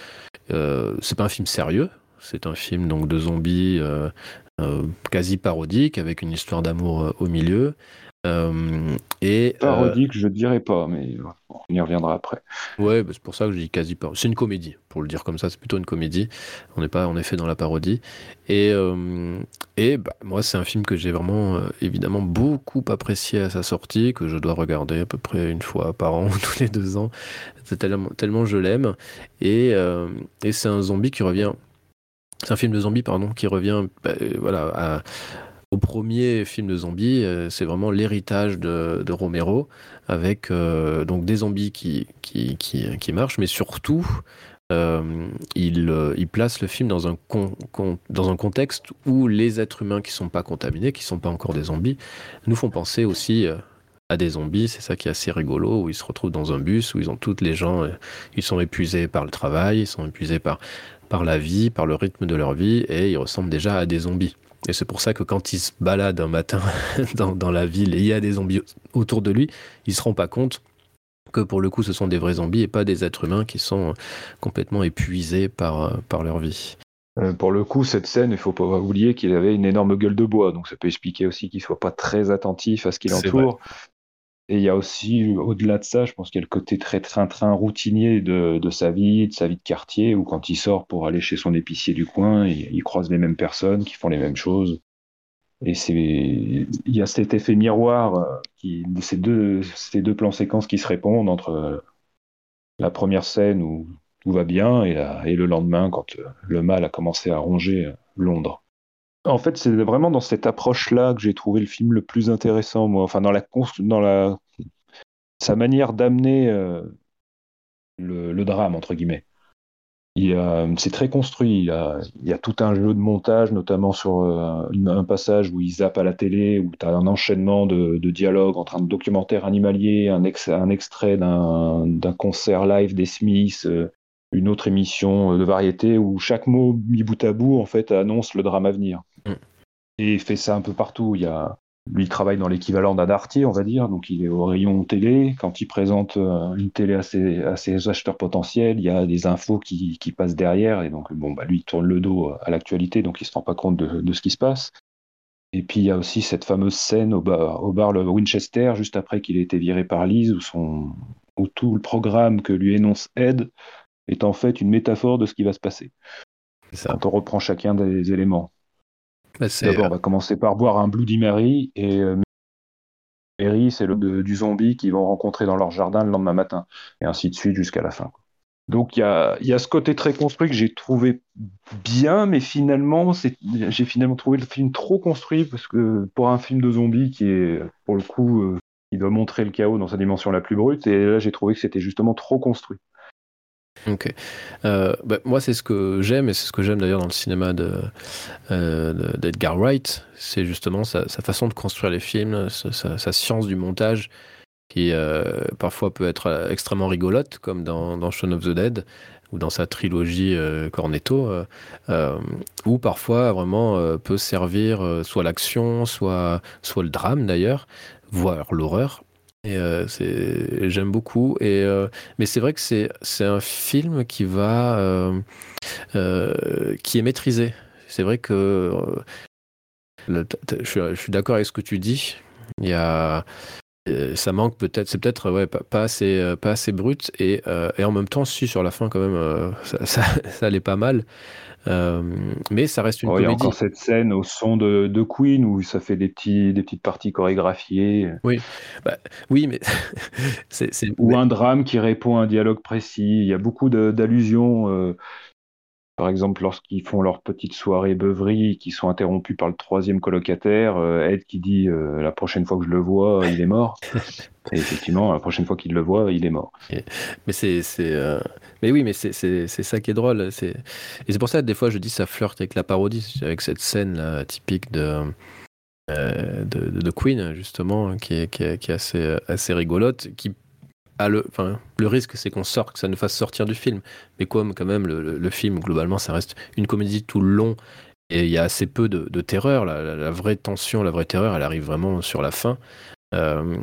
c'est pas un film sérieux, c'est un film donc de zombies quasi parodique, avec une histoire d'amour au milieu. Euh, et, euh, Parodique, je dirais pas, mais on y reviendra après. Ouais, bah, c'est pour ça que je dis quasi pas. C'est une comédie, pour le dire comme ça, c'est plutôt une comédie. On n'est pas en effet dans la parodie. Et, euh, et bah, moi, c'est un film que j'ai vraiment, évidemment, beaucoup apprécié à sa sortie, que je dois regarder à peu près une fois par an, *laughs* tous les deux ans. Tellement je l'aime. Et, et c'est un zombie qui revient. C'est un film de zombie, pardon, qui revient bah, voilà, à au premier film de zombies, euh, c'est vraiment l'héritage de, Romero, avec euh, donc des zombies qui, qui, qui, marchent, mais surtout, euh, il, place le film dans un, dans un contexte où les êtres humains qui ne sont pas contaminés, qui ne sont pas encore des zombies, nous font penser aussi à des zombies. C'est ça qui est assez rigolo, où ils se retrouvent dans un bus, où ils ont toutes les gens, ils sont épuisés par le travail, ils sont épuisés par, par la vie, par le rythme de leur vie, et ils ressemblent déjà à des zombies. Et c'est pour ça que quand il se balade un matin *laughs* dans, la ville et il y a des zombies autour de lui, il ne se rend pas compte que pour le coup ce sont des vrais zombies et pas des êtres humains qui sont complètement épuisés par, par leur vie. Euh, pour le coup, cette scène, il faut pas oublier qu'il avait une énorme gueule de bois, donc ça peut expliquer aussi qu'il soit pas très attentif à ce qui l'entoure. Et il y a aussi, au-delà de ça, je pense qu'il y a le côté très train-train routinier de, sa vie, de sa vie de quartier, où quand il sort pour aller chez son épicier du coin, il, croise les mêmes personnes qui font les mêmes choses. Et c'est, il y a cet effet miroir, euh, qui, ces deux, ces deux plans séquences qui se répondent entre euh, la première scène où tout va bien et, et le lendemain quand euh, le mal a commencé à ronger Londres. En fait, c'est vraiment dans cette approche-là que j'ai trouvé le film le plus intéressant, moi. Enfin, dans la, dans la sa manière d'amener euh, le, drame, entre guillemets. C'est très construit. Il y, a, tout un jeu de montage, notamment sur euh, un, passage où il zappe à la télé, où tu as un enchaînement de, de dialogues entre un documentaire animalier, un, un extrait d'un concert live des Smiths, euh, une autre émission de variété, où chaque mot mis bout à bout en fait annonce le drame à venir. Mm. Et il fait ça un peu partout. Il y a, lui, il travaille dans l'équivalent d'un artier, on va dire, donc il est au rayon télé. Quand il présente euh, une télé à ses, à ses acheteurs potentiels, il y a des infos qui, qui, passent derrière, et donc bon, bah, lui, il tourne le dos à l'actualité, donc il se rend pas compte de, de, ce qui se passe. Et puis il y a aussi cette fameuse scène au bar, au bar le Winchester, juste après qu'il ait été viré par Lise, où, son, où tout le programme que lui énonce Ed est en fait une métaphore de ce qui va se passer. Ça. Quand on reprend chacun des éléments. Bah, D'abord, on va commencer par boire un Bloody Mary et euh, Mary, c'est le du zombie qu'ils vont rencontrer dans leur jardin le lendemain matin, et ainsi de suite jusqu'à la fin. Donc il y a, y a, ce côté très construit que j'ai trouvé bien, mais finalement, j'ai finalement trouvé le film trop construit parce que pour un film de zombie qui est, pour le coup, euh, il doit montrer le chaos dans sa dimension la plus brute, et là j'ai trouvé que c'était justement trop construit. Ok. Euh, bah, moi, c'est ce que j'aime, et c'est ce que j'aime d'ailleurs dans le cinéma euh, d'Edgar Wright. C'est justement sa, façon de construire les films, sa, science du montage, qui euh, parfois peut être extrêmement rigolote, comme dans, dans Shaun of the Dead, ou dans sa trilogie Cornetto, ou parfois vraiment peut servir soit l'action, soit, soit le drame d'ailleurs, voire l'horreur. Et euh, j'aime beaucoup. Et, euh, mais c'est vrai que c'est, c'est un film qui va, euh, qui est maîtrisé. C'est vrai que je, suis, je suis d'accord avec ce que tu dis. Il y a, ça manque peut-être, c'est peut-être ouais, pas, assez, pas assez brut et, et, en même temps, si sur la fin quand même, ça, *laughs* ça, ça, allait pas mal. mais ça reste une comédie. Il y a encore cette scène au son de, de, Queen où ça fait des, petits, des petites parties chorégraphiées. Oui, bah, oui mais *laughs* c'est, Ou un drame qui répond à un dialogue précis. Il y a beaucoup d'allusions par exemple, lorsqu'ils font leur petite soirée beuverie, qui sont interrompus par le troisième colocataire, euh, Ed qui dit euh, la prochaine fois que je le vois, il est mort. *laughs* Et effectivement, la prochaine fois qu'il le voit, il est mort. mais c'est, euh, mais oui, mais c'est, ça qui est drôle. C'est... Et c'est pour ça que des fois je dis ça flirte avec la parodie, avec cette scène là, typique de, de, de, Queen justement, qui est, qui est, qui est assez, assez rigolote, qui le, enfin, le risque, c'est qu'on sorte, que ça nous fasse sortir du film. Mais comme quand même le, film, globalement, ça reste une comédie tout le long et il y a assez peu de, terreur. La, vraie tension, la vraie terreur, elle arrive vraiment sur la fin. Euh,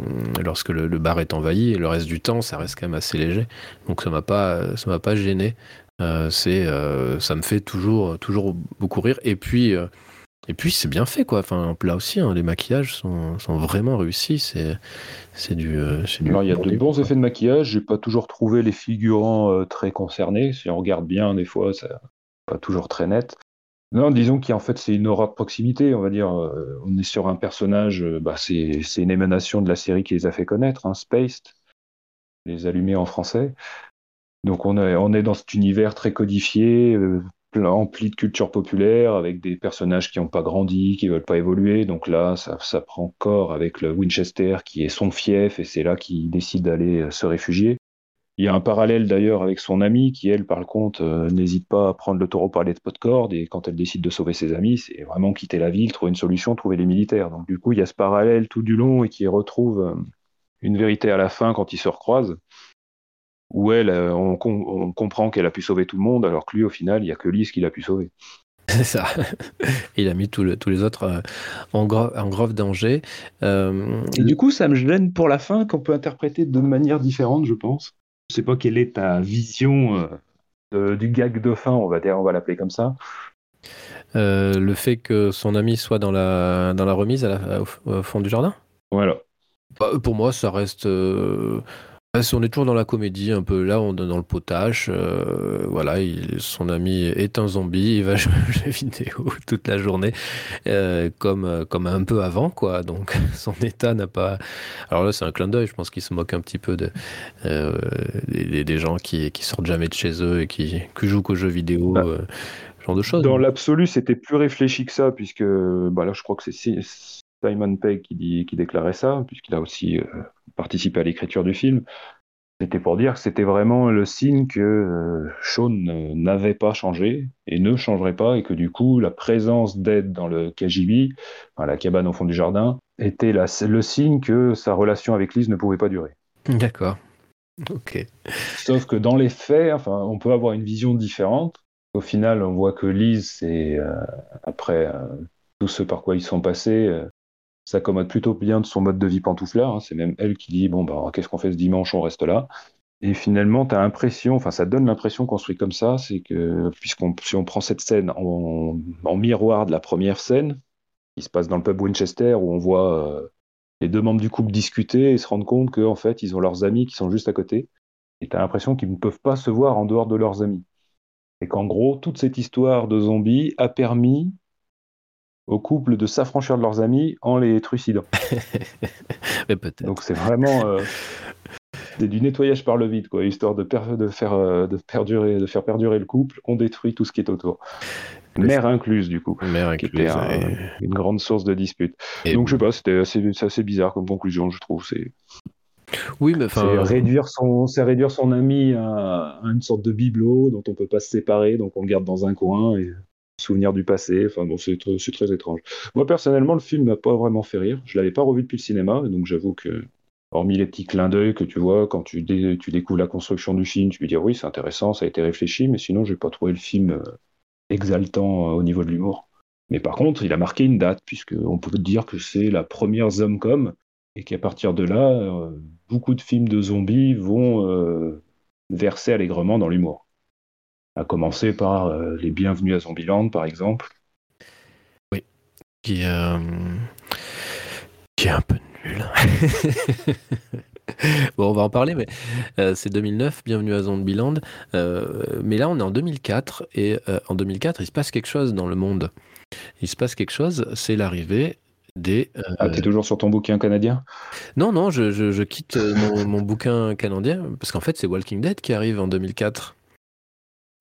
lorsque le, bar est envahi et le reste du temps ça reste quand même assez léger donc ça m'a pas m'a pas gêné euh, euh, ça me fait toujours toujours beaucoup rire et puis et puis c'est bien fait quoi. Enfin là aussi, hein, les maquillages sont, sont, vraiment réussis. C'est c'est du. Euh, il y a de bons effets de maquillage. J'ai pas toujours trouvé les figurants euh, très concernés. Si on regarde bien, des fois, c'est pas toujours très net. Non, disons qu'en fait c'est une aura de proximité. On va dire, euh, on est sur un personnage. bah, c'est une émanation de la série qui les a fait connaître, hein, Spaced, les allumés en français. Donc on est, on est dans cet univers très codifié, empli de culture populaire, avec des personnages qui n'ont pas grandi, qui veulent pas évoluer. Donc là, ça, ça, prend corps avec le Winchester qui est son fief, et c'est là qu'il décide d'aller euh, se réfugier. Il y a un parallèle d'ailleurs avec son amie qui, elle, par contre, euh, n'hésite pas à prendre le taureau par les de corde, et quand elle décide de sauver ses amis, c'est vraiment quitter la ville, trouver une solution, trouver les militaires. Donc du coup, il y a ce parallèle tout du long et qui retrouve euh, une vérité à la fin quand ils se recroisent où elle, euh, on, comprend qu'elle a pu sauver tout le monde, alors que lui, au final, il n'y a que Lise qui l'a pu sauver. *laughs* C'est ça. il a mis tous les autres euh, en, grave danger. Euh, Et du coup, ça me gêne pour la fin qu'on peut interpréter de manière différente, je pense. Je ne sais pas quelle est ta vision du gag de fin, on va dire, on va l'appeler comme ça. le fait que son ami soit dans la, dans la remise au, fond du jardin? Voilà. Bah, pour moi, ça reste on est toujours dans la comédie, un peu là, on est dans le potage. Euh, voilà, son ami est un zombie, il va *laughs* jouer aux jeux vidéo toute la journée, euh, comme, euh, comme un peu avant, quoi. Donc *laughs* son état n'a pas. Alors là, c'est un clin d'œil, je pense qu'il se moque un petit peu de, des, gens qui, qui sortent jamais de chez eux et qui, qui jouent qu'aux jeux vidéo. Bah, genre de choses. Dans l'absolu, c'était plus réfléchi que ça, puisque bah là, je crois que c'est Simon Pegg qui, dit, qui déclarait ça, puisqu'il a aussi participer à l'écriture du film, c'était pour dire que c'était vraiment le signe que euh, Sean n'avait pas changé et ne changerait pas, et que du coup, la présence d'Ed dans le KGB, la cabane au fond du jardin, était le signe que sa relation avec Liz ne pouvait pas durer. D'accord. Ok. Sauf que dans les faits, enfin, on peut avoir une vision différente. Au final, on voit que Liz, c'est euh, après euh, tout ce par quoi ils sont passés, s'accommode plutôt bien de son mode de vie pantouflard. Hein. C'est même elle qui dit bon, bah, qu'est-ce qu'on fait ce dimanche On reste là. Et finalement, tu as l'impression, enfin, ça donne l'impression construit comme ça, c'est que, puisqu'on si on prend cette scène en, miroir de la première scène, qui se passe dans le pub Winchester, où on voit euh, les deux membres du couple discuter et se rendre compte qu'en fait, ils ont leurs amis qui sont juste à côté. Et tu as l'impression qu'ils ne peuvent pas se voir en dehors de leurs amis. Et qu'en gros, toute cette histoire de zombies a permis au couple de s'affranchir de leurs amis en les trucidant. *laughs* Mais peut-être. Donc c'est vraiment euh, du nettoyage par le vide, quoi, histoire de, de, faire, euh, de, perdurer, de faire perdurer le couple. On détruit tout ce qui est autour. Mère incluse, du coup. Mère incluse. Une grande source de dispute. Donc, je sais pas, c'était assez, assez, bizarre comme conclusion, je trouve. C'est. Oui, mais enfin. C'est réduire son, c'est réduire son ami à, une sorte de bibelot dont on peut pas se séparer, donc on le garde dans un coin et souvenir du passé. Enfin c'est très étrange. Moi personnellement, le film m'a pas vraiment fait rire. Je l'avais pas revu depuis le cinéma, donc j'avoue que hormis les petits clins d'œil que tu vois quand tu, tu, découvres la construction du film, tu peux dire oui, c'est intéressant, ça a été réfléchi, mais sinon, j'ai pas trouvé le film euh, exaltant euh, au niveau de l'humour. Mais par contre, il a marqué une date, puisqu'on peut dire que c'est la première Zomcom, et qu'à partir de là, euh, beaucoup de films de zombies vont verser allègrement dans l'humour à commencer par euh, les Bienvenus à Zombieland, par exemple. Oui, qui, euh, qui est un peu nul. *laughs* bon, on va en parler, mais euh, c'est 2009, bienvenue à Zombieland. Euh, mais là, on est en 2004, et euh, en 2004, il se passe quelque chose dans le monde. Il se passe quelque chose, c'est l'arrivée des... Ah, t'es toujours sur ton bouquin canadien? Non, non, je, je, quitte mon, mon, bouquin canadien, parce qu'en fait, c'est Walking Dead qui arrive en 2004.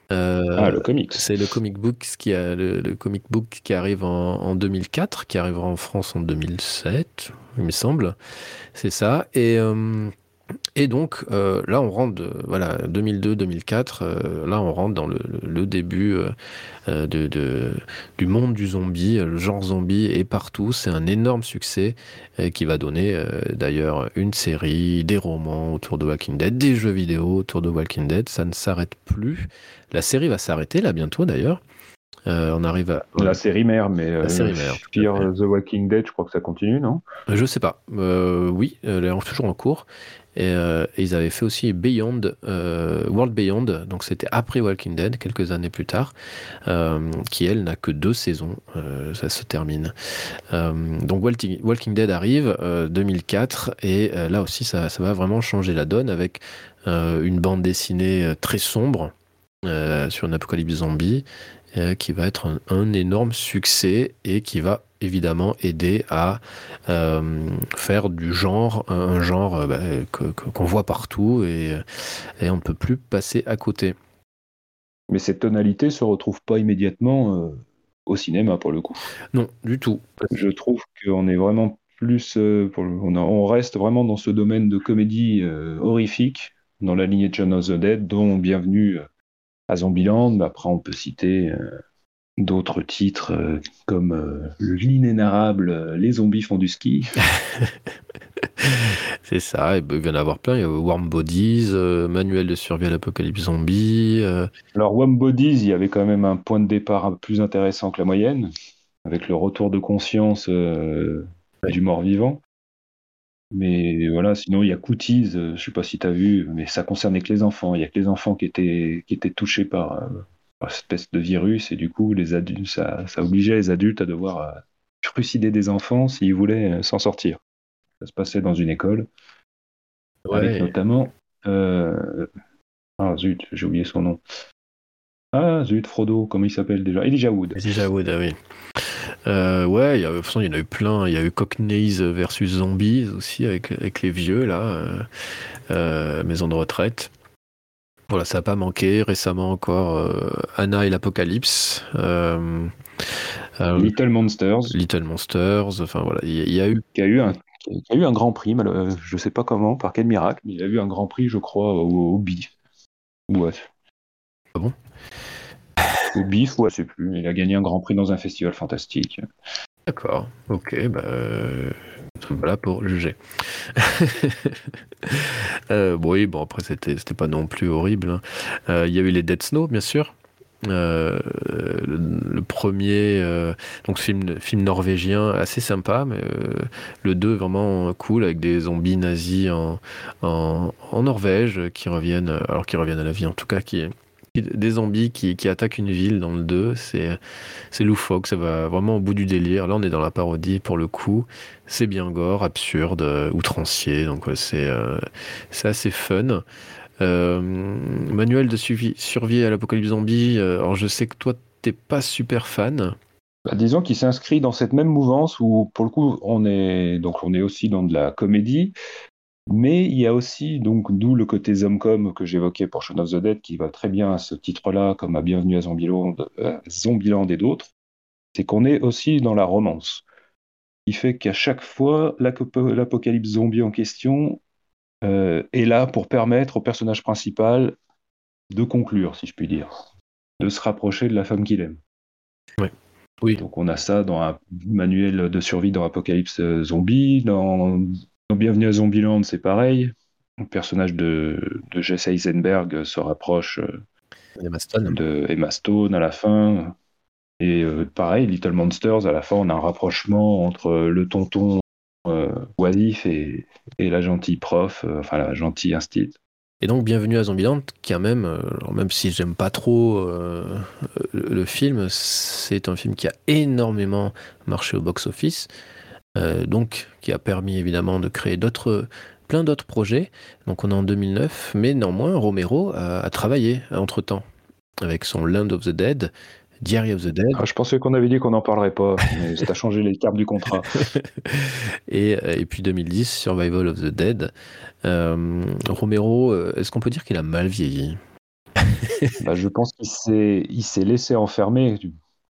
Ah, le comics. C'est le comic book qui a le, comic book qui arrive en, en, 2004, qui arrivera en France en 2007, il me semble. C'est ça. Et, euh, et donc, euh, là, on rentre, voilà, 2002-2004, euh, là, on rentre dans le, début de, du monde du zombie. Le genre zombie est partout. C'est un énorme succès qui va donner d'ailleurs une série, des romans autour de Walking Dead, des jeux vidéo autour de Walking Dead. Ça ne s'arrête plus. La série va s'arrêter là bientôt d'ailleurs. Euh, on arrive à. La série mère, mais. La série mère. Pire The Walking Dead, je crois que ça continue, non? Je sais pas. Euh, oui, elle est toujours en cours. Et, ils avaient fait aussi Beyond, World Beyond, donc c'était après Walking Dead, quelques années plus tard, qui elle n'a que deux saisons, ça se termine. donc Walking, Dead arrive, 2004, et là aussi ça, va vraiment changer la donne avec une bande dessinée très sombre. sur une apocalypse zombie euh, qui va être un, énorme succès et qui va évidemment aider à euh, faire du genre un genre euh, bah, qu'on voit partout et, et on ne peut plus passer à côté. Mais cette tonalité se retrouve pas immédiatement au cinéma pour le coup. Non, du tout. Je trouve qu'on est vraiment plus, pour on, on, reste vraiment dans ce domaine de comédie horrifique, dans la lignée de John of the Dead, dont Bienvenue à Zombieland. Après, on peut citer euh, d'autres titres euh, comme euh, l'inénarrable Les zombies font du ski. *laughs* C'est ça, il vient d'avoir plein. Il y a Warm Bodies, Manuel de survie à l'apocalypse zombie. Alors, Warm Bodies, il y avait quand même un point de départ plus intéressant que la moyenne, avec le retour de conscience du mort-vivant. Mais voilà, sinon il y a Cooties, euh, je sais pas si tu as vu, mais ça concernait que les enfants. Il y a que les enfants qui étaient, qui étaient touchés par, euh, cette espèce de virus, et du coup, les adultes, ça, ça obligeait les adultes à devoir euh, trucider des enfants s'ils voulaient s'en sortir. Ça se passait dans une école, avec notamment. Ah zut, j'ai oublié son nom. Ah zut, Frodo, comment il s'appelle déjà? Elijah Wood. Elijah Wood, ah oui. Euh, ouais, y a, de toute façon, il y en a eu plein. Il y a eu Cockneys versus Zombies aussi, avec, avec les vieux, là, euh, euh, maison de retraite. Voilà, ça n'a pas manqué. Récemment encore, Anna et l'Apocalypse. Little Monsters. Little Monsters. Enfin, voilà, il y, a eu. Qui a eu un a eu un grand prix, je ne sais pas comment, par quel miracle, mais il a eu un grand prix, je crois, au, au BIF. Ouais. Ah bon? Au bif, ouais, je sais plus. Il a gagné un grand prix dans un festival fantastique. D'accord, ok, bah, euh, voilà pour juger. *laughs* euh, oui, bon, après, c'était, c'était pas non plus horrible. Hein. Euh, il y a eu les Dead Snow, bien sûr. Euh, le, premier euh, donc film film norvégien assez sympa mais le 2 vraiment cool avec des zombies nazis en, en, en Norvège qui reviennent alors qui reviennent à la vie en tout cas qui des zombies qui, qui, attaquent une ville dans le 2, c'est, loufoque, ça va vraiment au bout du délire. Là, on est dans la parodie pour le coup. C'est bien gore, absurde, euh, outrancier, donc c'est, euh, c'est assez fun. Euh, manuel de survie à l'apocalypse zombie, je sais que toi, t'es pas super fan. Bah, disons qu'il s'inscrit dans cette même mouvance où, pour le coup, on est, donc on est aussi dans de la comédie, mais il y a aussi, donc, d'où le côté Zomcom que j'évoquais pour Shaun of the Dead, qui va très bien à ce titre-là, comme à Bienvenue à Zombieland, euh, Zombieland et d'autres, c'est qu'on est aussi dans la romance. Il fait qu'à chaque fois, l'apocalypse zombie en question euh, est là pour permettre au personnage principal de conclure, si je puis dire, de se rapprocher de la femme qu'il aime. Oui. Donc on a ça dans un manuel de survie dans Apocalypse Zombie, dans Bienvenue à Zombieland, c'est pareil. Le personnage de, Jesse Eisenberg se rapproche euh, de Emma Stone à la fin. Et euh, pareil, Little Monsters, à la fin, on a un rapprochement entre le tonton euh, oisif et, la gentille prof, enfin la gentille instit. Et donc, bienvenue à Zombieland, qui a même, même si j'aime pas trop le film, c'est un film qui a énormément marché au box-office. Donc qui a permis évidemment de créer d'autres plein d'autres projets. Donc on est en 2009, mais néanmoins Romero a, a travaillé entre-temps avec son Land of the Dead, Diary of the Dead. Ah, je pensais qu'on avait dit qu'on n'en parlerait pas, mais ça a changé les termes du contrat. *laughs* et, et, puis 2010, Survival of the Dead. Euh, Romero, euh, est-ce qu'on peut dire qu'il a mal vieilli? Bah, Je pense qu'il s'est laissé enfermer.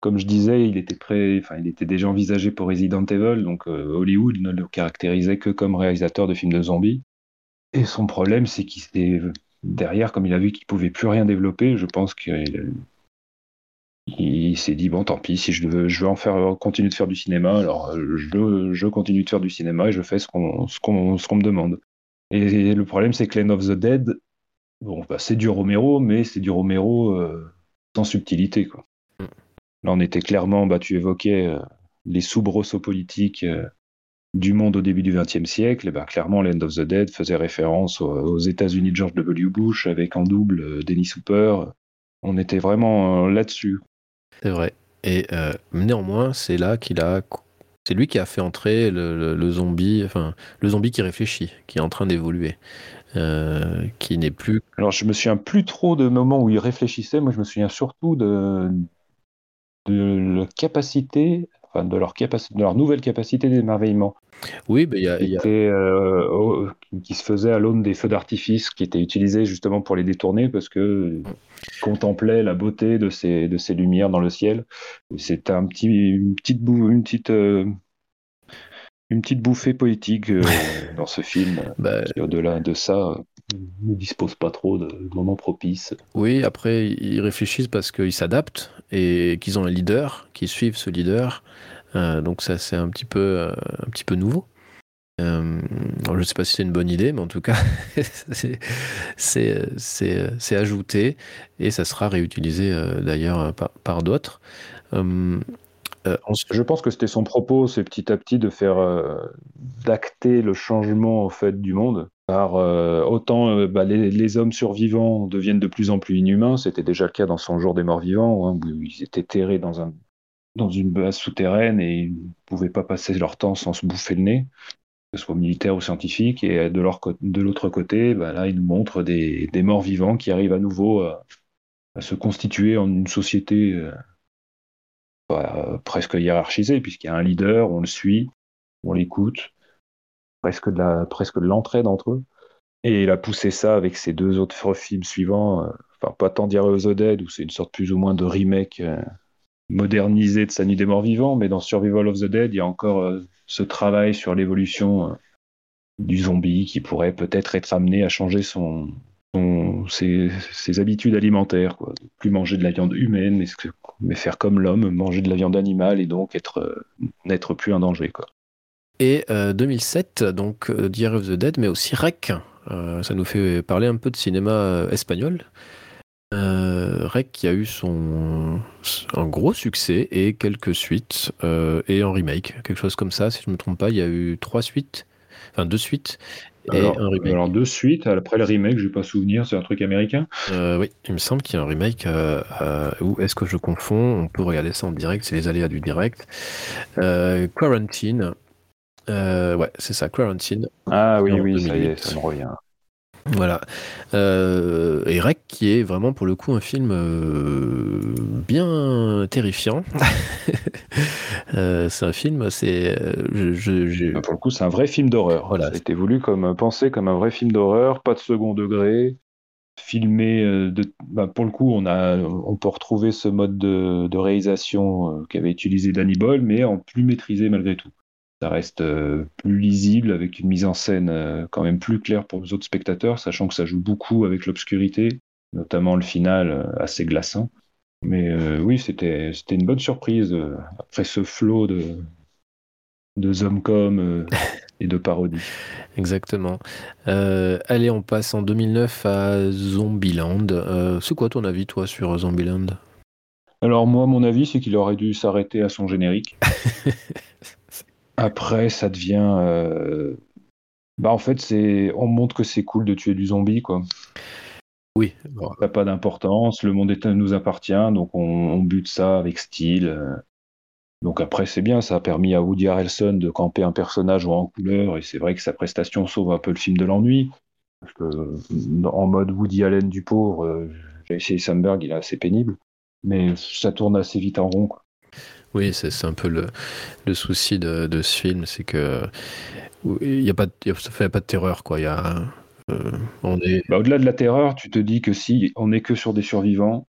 Comme je disais, il était, prêt, il était déjà envisagé pour Resident Evil, donc euh, Hollywood ne le caractérisait que comme réalisateur de films de zombies. Et son problème, c'est qu'il s'est derrière, comme il a vu qu'il pouvait plus rien développer, je pense qu'il il s'est dit bon tant pis si je veux continuer de faire du cinéma alors je, continue de faire du cinéma et je fais ce qu'on me demande et le problème c'est que Land of the Dead bon bah, c'est du Romero mais c'est du Romero euh, sans subtilité quoi. Là on était clairement bah tu évoquais euh, les soubresauts politiques euh, du monde au début du XXe siècle, et bah, clairement, Land of the Dead faisait référence aux, aux États-Unis de George W. Bush avec en double Dennis Hooper. On était vraiment là-dessus. C'est vrai. Et euh, néanmoins, c'est là qu'il a. C'est lui qui a fait entrer le, zombie, enfin le zombie qui réfléchit, qui est en train d'évoluer, euh, qui n'est plus. Alors je me souviens plus trop de moments où il réfléchissait. Moi, je me souviens surtout de de la capacité de leur, capacité, de leur nouvelle capacité d'émerveillement. Oui, mais il y a. Qui, euh, qui se faisait à l'aune des feux d'artifice qui étaient utilisés justement pour les détourner parce que contemplaient la beauté de ces, de ces lumières dans le ciel. C'est un petit, une petite, une petite, euh, une petite bouffée poétique euh, *laughs* dans ce film. Bah, au-delà de ça, ne dispose pas trop de moments propices. Oui, après, ils réfléchissent parce qu'ils s'adaptent et qu'ils ont un leader, qui suivent ce leader. Euh, donc ça, c'est un petit peu, euh, un petit peu nouveau. Euh, je ne sais pas si c'est une bonne idée, mais en tout cas, *laughs* c'est ajouté et ça sera réutilisé d'ailleurs par, par d'autres. je pense que c'était son propos, c'est petit à petit de faire d'acter le changement en fait du monde. Par autant bah, les, hommes survivants deviennent de plus en plus inhumains, c'était déjà le cas dans son jour des morts vivants, hein, où ils étaient terrés dans un dans une base souterraine et ils ne pouvaient pas passer leur temps sans se bouffer le nez, que ce soit militaire ou scientifique. Et de l'autre côté, bah là, ils nous montrent des, morts vivants qui arrivent à nouveau à, se constituer en une société euh, bah, presque hiérarchisée, puisqu'il y a un leader, on le suit, on l'écoute, presque de la, presque de l'entraide entre eux. Et il a poussé ça avec ses deux autres films suivants, euh, enfin pas tant dire aux Dead, où c'est une sorte plus ou moins de remake euh, modernisé de sa des morts vivants, mais dans Survival of the Dead, il y a encore euh, ce travail sur l'évolution du zombie qui pourrait peut-être être amené à changer son, ses, habitudes alimentaires, quoi. plus manger de la viande humaine, mais, mais faire comme l'homme, manger de la viande animale et donc être n'être plus un danger. Quoi. Et 2007, euh, donc Diary of the Dead, mais aussi Rec. ça nous fait parler un peu de cinéma espagnol. Euh, Rec qui a eu son un gros succès et quelques suites euh, et un remake, quelque chose comme ça, si je ne me trompe pas, il y a eu trois suites, enfin deux suites et alors, un remake. Alors deux suites, après le remake, je n'ai pas souvenir, c'est un truc américain euh, Oui, il me semble qu'il y a un remake, ou est-ce que je confonds? On peut regarder ça en direct, c'est les aléas du direct. Quarantine, ouais, c'est ça, Quarantine. Ah oui, oui, ça y est, ça me revient. Voilà. Euh, et Rec, qui est vraiment pour le coup un film euh, bien terrifiant. *laughs* euh, c'est un film, c'est. Euh, bah, Pour le coup, c'est un vrai film d'horreur. Voilà. Été voulu comme pensé comme un vrai film d'horreur, pas de second degré. Filmé de, bah, pour le coup, on a, on peut retrouver ce mode de, de réalisation qu'avait utilisé Danny Boyle, mais en plus maîtrisé malgré tout ça reste euh, plus lisible avec une mise en scène euh, quand même plus claire pour les autres spectateurs, sachant que ça joue beaucoup avec l'obscurité, notamment le final euh, assez glaçant. Mais oui, c'était une bonne surprise après ce flot de, de Zomcom et de parodies. *laughs* Exactement. allez, on passe en 2009 à Zombieland. c'est quoi ton avis, toi, sur Zombieland? Alors, moi, mon avis, c'est qu'il aurait dû s'arrêter à son générique. *laughs* Après, ça devient. Euh, bah, en fait, c'est on montre que c'est cool de tuer du zombie, quoi. Oui. Ça n'a pas d'importance. Le monde est, nous appartient, donc on, bute ça avec style. Donc après, c'est bien, ça a permis à Woody Harrelson de camper un personnage en couleur, et c'est vrai que sa prestation sauve un peu le film de l'ennui. Parce que en mode Woody Allen du pauvre, euh, J.C. Sandberg, il est assez pénible. Mais ça tourne assez vite en rond. Quoi. Oui, c'est un peu le, souci de, ce film, c'est que il y a pas, pas de terreur, quoi. Euh. Bah, au-delà de la terreur, tu te dis que si on n'est que sur des survivants,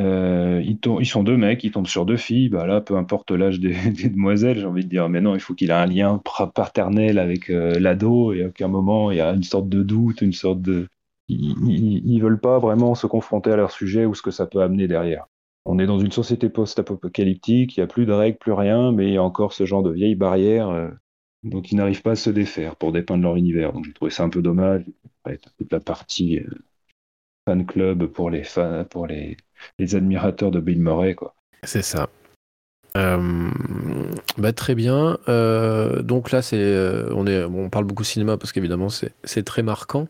euh, ils, sont deux mecs, ils tombent sur deux filles. Bah là, peu importe l'âge des, *laughs* demoiselles, j'ai envie de dire, mais non, il faut qu'il ait un lien paternel avec euh, l'ado. Et à aucun moment, il y a une sorte de doute, une sorte de. Ils, ils, veulent pas vraiment se confronter à leur sujet ou ce que ça peut amener derrière. On est dans une société post-apocalyptique, il n'y a plus de règles, plus rien, mais il y a encore ce genre de vieilles barrières euh, dont ils n'arrivent pas à se défaire pour dépeindre leur univers. Donc j'ai trouvé ça un peu dommage. Toute la partie euh, fan club pour les fans, pour les, les admirateurs de Bill Murray, quoi. C'est ça. Euh, bah, très bien. Donc là, c'est, on, est, on parle beaucoup cinéma parce qu'évidemment, c'est très marquant.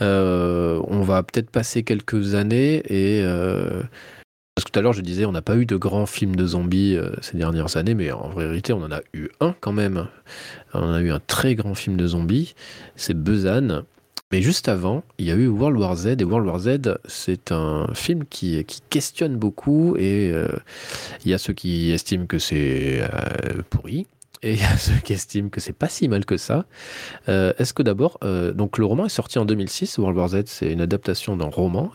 On va peut-être passer quelques années et parce que tout à l'heure, je disais, on n'a pas eu de grands films de zombies euh, ces dernières années, mais en vérité, on en a eu un quand même. On a eu un très grand film de zombies, c'est Busan. Mais juste avant, il y a eu World War Z, et World War Z, c'est un film qui, questionne beaucoup, et euh, il y a ceux qui estiment que c'est euh, pourri, et il y a ceux qui estiment que c'est pas si mal que ça. Euh, Est-ce que d'abord, euh, donc le roman est sorti en 2006, World War Z, c'est une adaptation d'un roman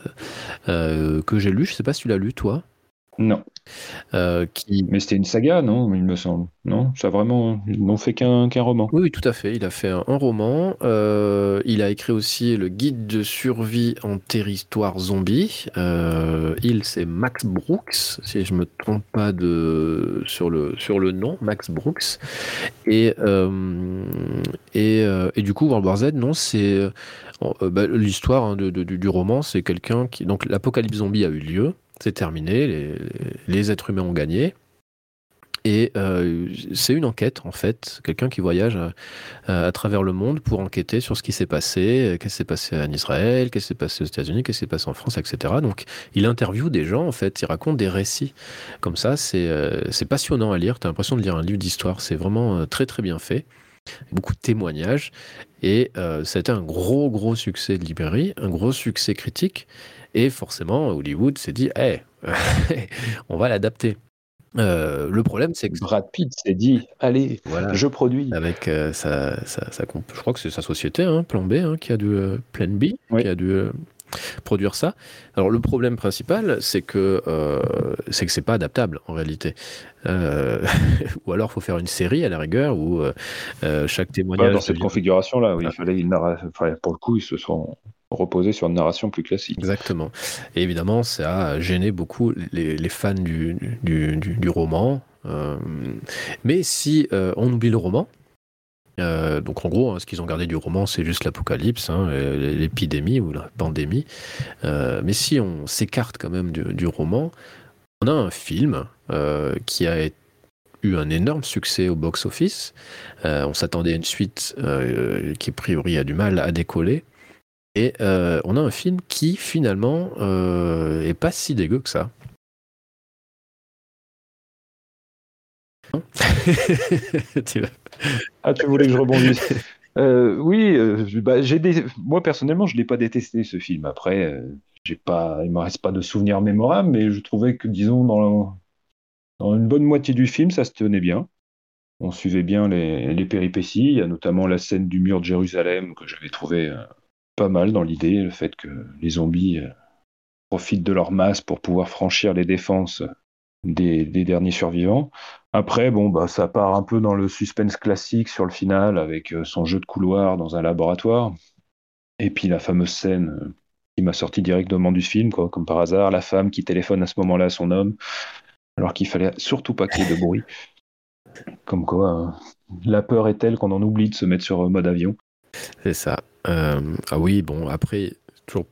euh, que j'ai lu. Je sais pas si tu l'as lu, toi. Non. Euh, qui... Mais c'était une saga, non Il me semble. Non Ça vraiment. Ils n'ont fait qu'un qu roman. Oui, oui, tout à fait. Il a fait un, un roman. Euh, il a écrit aussi le guide de survie en territoire zombie. Euh, il, c'est Max Brooks, si je me trompe pas de sur le sur le nom, Max Brooks. Et et, et, du coup, World War Z, non, c'est bah, l'histoire hein, du roman, c'est quelqu'un qui donc l'apocalypse zombie a eu lieu c'est terminé, les, êtres humains ont gagné. Et euh, c'est une enquête, en fait, quelqu'un qui voyage à, à, travers le monde pour enquêter sur ce qui s'est passé, qu'est-ce qui s'est passé en Israël, qu'est-ce qui s'est passé aux États-Unis, qu'est-ce qui s'est passé en France, etc. Donc, il interviewe des gens, en fait, il raconte des récits. Comme ça, c'est euh, passionnant à lire, tu as l'impression de lire un livre d'histoire, c'est vraiment euh, très très bien fait. Beaucoup de témoignages. Et euh, ça a été un gros, gros succès de librairie, un gros succès critique. Et forcément, Hollywood s'est dit, hey, *laughs* on va l'adapter. Euh, le problème, c'est que Brad Pitt s'est dit, allez, voilà, je produis. Avec euh, sa, sa, sa, je crois que c'est sa société, hein, Plan B, hein, qui a dû euh, Plan B, oui. qui a euh, produire ça. Alors le problème principal, c'est que euh, c'est que c'est pas adaptable en réalité. *laughs* ou alors, il faut faire une série à la rigueur où chaque témoignage. Dans cette configuration-là, oui, il fallait, il narra... enfin, pour le coup, ils se sont reposer sur une narration plus classique. Exactement. Et évidemment, ça a gêné beaucoup les, les fans du, du, du, du roman. Euh, mais si euh, on oublie le roman, euh, donc en gros, hein, ce qu'ils ont gardé du roman, c'est juste l'apocalypse, hein, l'épidémie ou la pandémie. Euh, mais si on s'écarte quand même du, roman, on a un film euh, qui a eu un énorme succès au box-office. on s'attendait à une suite qui, a priori, a du mal à décoller. Et on a un film qui finalement est pas si dégueu que ça. *laughs* tu ah, tu voulais que je rebondisse *laughs* euh, Oui, euh, bah, des... moi personnellement, je l'ai pas détesté ce film. Après, euh, j'ai pas, il me reste pas de souvenirs mémorables, mais je trouvais que, disons, dans, dans une bonne moitié du film, ça se tenait bien. On suivait bien les, les péripéties. Il y a notamment la scène du mur de Jérusalem que j'avais trouvé pas mal dans l'idée, le fait que les zombies profitent de leur masse pour pouvoir franchir les défenses des, des, derniers survivants. Après, bon, bah, ça part un peu dans le suspense classique sur le final avec euh, son jeu de couloir dans un laboratoire. Et puis la fameuse scène euh, qui m'a sorti directement du film, quoi, comme par hasard, la femme qui téléphone à ce moment-là à son homme, alors qu'il fallait surtout pas qu'il y ait de bruit. *laughs* Comme quoi, la peur est telle qu'on en oublie de se mettre sur mode avion. C'est ça. Euh, ah oui, bon, après, toujours,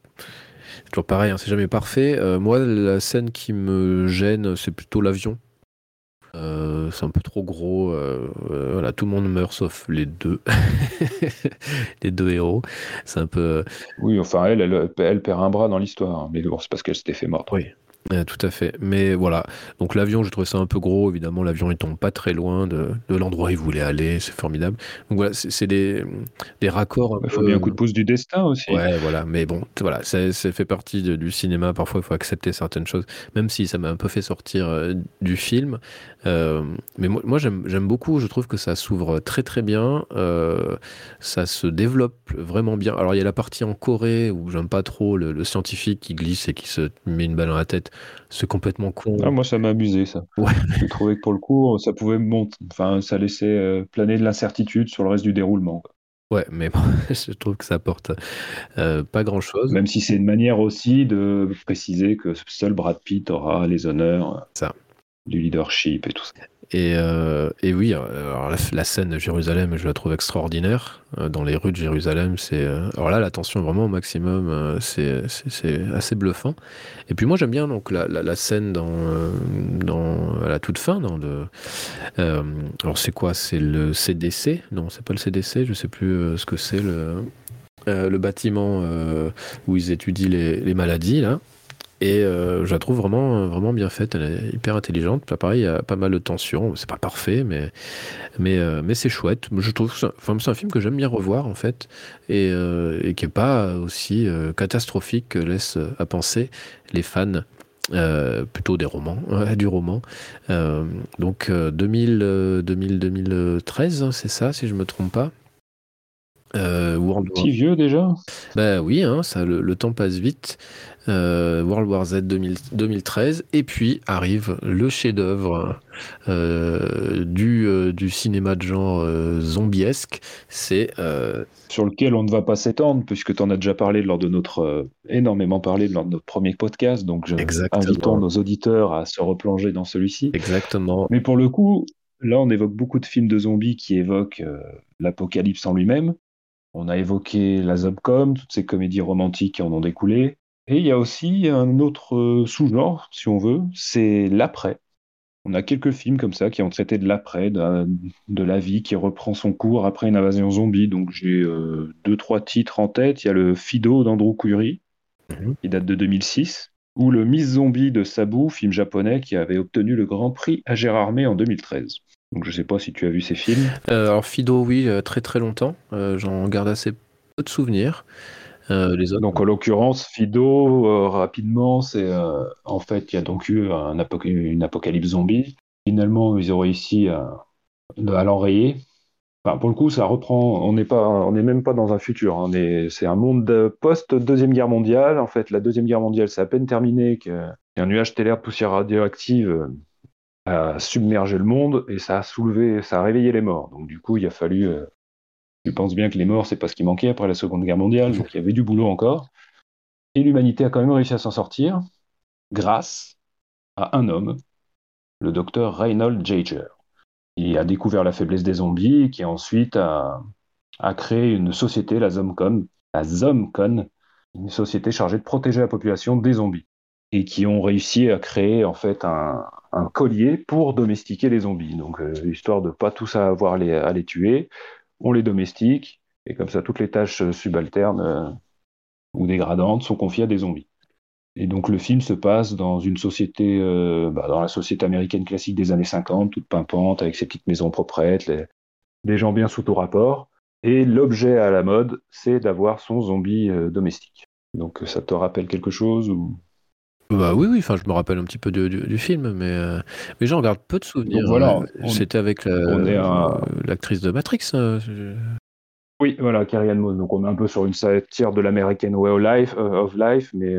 toujours pareil, hein, c'est jamais parfait. Euh, moi, la scène qui me gêne, c'est plutôt l'avion. Euh, c'est un peu trop gros. Euh, voilà, tout le monde meurt sauf les deux, *laughs* les deux héros. C'est un peu. Oui, enfin elle, elle, elle, perd un bras dans l'histoire, mais bon, c'est parce qu'elle s'était fait mordre. Oui, tout à fait. Mais voilà. Donc l'avion, j'ai trouvé ça un peu gros. Évidemment, l'avion il tombe pas très loin de, de l'endroit où il voulait aller. C'est formidable. Donc voilà, c'est des, des raccords. Il faut bien un coup de pouce du destin aussi. Ouais, voilà. Mais bon, voilà, ça, fait partie du cinéma. Parfois, il faut accepter certaines choses, même si ça m'a un peu fait sortir euh, du film. Euh, mais moi, moi j'aime beaucoup. Je trouve que ça s'ouvre très très bien. Euh, ça se développe vraiment bien. Alors il y a la partie en Corée où j'aime pas trop le, le scientifique qui glisse et qui se met une balle dans la tête c'est complètement con. Ah, moi, ça m'a amusé, ça. Ouais. J'ai trouvé que pour le coup, ça pouvait monter. Enfin, ça laissait euh, planer de l'incertitude sur le reste du déroulement. Ouais, mais *laughs* je trouve que ça apporte euh, pas grand-chose. Même si c'est une manière aussi de préciser que seul Brad Pitt aura les honneurs ça. du leadership et tout ça. Et, euh, et oui, la, scène de Jérusalem, je la trouve extraordinaire. Euh, dans les rues de Jérusalem, c'est euh, alors là la tension vraiment au maximum, c'est assez bluffant. Et puis moi j'aime bien donc la, scène dans, à la toute fin dans le alors c'est quoi? C'est le CDC Non, c'est pas le CDC. Je sais plus ce que c'est le le bâtiment où ils étudient les, les maladies là. Et euh, je la trouve vraiment, vraiment bien faite. Elle est hyper intelligente. Là, pareil, il y a pas mal de tensions. C'est pas parfait, mais, mais, euh, mais c'est chouette. Je trouve c'est un film que j'aime bien revoir, en fait, et, euh, et qui est pas aussi catastrophique que laissent à penser les fans. plutôt des romans, *laughs* du roman. donc 2000, 2000, 2013, c'est ça, si je me trompe pas. Euh, Petit vieux déjà? Ben oui, hein, ça, le, temps passe vite. Euh, World War Z 2013, et puis arrive le chef-d'œuvre euh, du, euh, du cinéma de genre zombiesque. C'est sur lequel on ne va pas s'étendre puisque tu en as déjà parlé lors de notre énormément parlé lors de notre premier podcast. Donc, je invitons nos auditeurs à se replonger dans celui-ci. Exactement. Mais pour le coup, là, on évoque beaucoup de films de zombies qui évoquent l'apocalypse en lui-même. On a évoqué la Zomcom, toutes ces comédies romantiques qui en ont découlé. Et il y a aussi un autre euh, sous-genre, si on veut, c'est l'après. On a quelques films comme ça qui ont traité de l'après, de, la vie qui reprend son cours après une invasion zombie. Donc j'ai euh, deux, trois titres en tête. Il y a le Fido d'Andrew Kuri, mhm. qui date de 2006, ou le Miss Zombie de Sabu, film japonais qui avait obtenu le Grand Prix à Gérardmer en 2013. Donc je sais pas si tu as vu ces films. Euh, alors Fido, oui, euh, très très longtemps. Euh, j'en garde assez peu de souvenirs. Les autres. Donc en l'occurrence, Fido, rapidement, c'est en fait il y a donc eu un une apocalypse zombie. Finalement, ils ont réussi à, à l'enrayer. Enfin, pour le coup, ça reprend. On n'est pas, on n'est même pas dans un futur. Hein. c'est un monde post deuxième guerre mondiale. En fait, la deuxième guerre mondiale, c'est à peine terminé qu'un nuage stellaire de poussière radioactive a submergé le monde et ça a soulevé, ça a réveillé les morts. Donc du coup, il a fallu. Euh, je pense bien que les morts, c'est pas ce qui manquait après la Seconde Guerre mondiale, donc il y avait du boulot encore. Et l'humanité a quand même réussi à s'en sortir grâce à un homme, le docteur Reinhold Jaeger. Il a découvert la faiblesse des zombies, qui ensuite a, a créé une société, la Zomcon, la Zomcon, une société chargée de protéger la population des zombies et qui ont réussi à créer en fait un, collier pour domestiquer les zombies. Donc, euh, histoire de pas tous avoir les, à les tuer, on les domestique, et comme ça, toutes les tâches subalternes euh, ou dégradantes sont confiées à des zombies. Et donc, le film se passe dans une société, euh, bah, dans la société américaine classique des années 50, toute pimpante, avec ses petites maisons proprettes, les, des gens bien sous tout rapport. Et l'objet à la mode, c'est d'avoir son zombie domestique. Donc, ça te rappelle quelque chose ou? Bah oui, oui, enfin, je me rappelle un petit peu du, film, mais, euh, mais j'en garde peu de souvenirs. voilà, euh, C'était avec l'actrice de Matrix. Hein, oui, voilà, Carrie Anne Moss. Donc on est un peu sur une satire de l'American Way of Life, euh, of life mais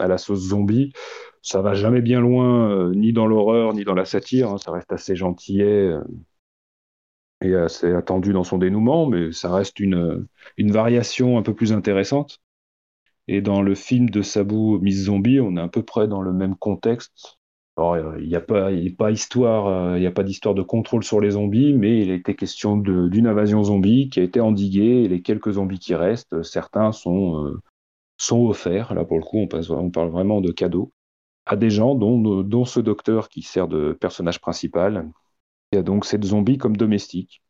à la sauce zombie. Ça va jamais bien loin, ni dans l'horreur, ni dans la satire. Hein. ça reste assez gentillet et assez attendu dans son dénouement, mais ça reste une, une variation un peu plus intéressante. Et dans le film de Sabu Miss Zombie, on est à peu près dans le même contexte. Euh, il n'y a pas, histoire, euh, il n'y a pas d'histoire de contrôle sur les zombies, mais il a été question d'une invasion zombie qui a été endiguée. Les quelques zombies qui restent, certains sont, euh, offerts. Là, pour le coup, on, parle vraiment de cadeaux à des gens, dont, dont ce docteur qui sert de personnage principal. Il y a donc cette zombie comme domestique.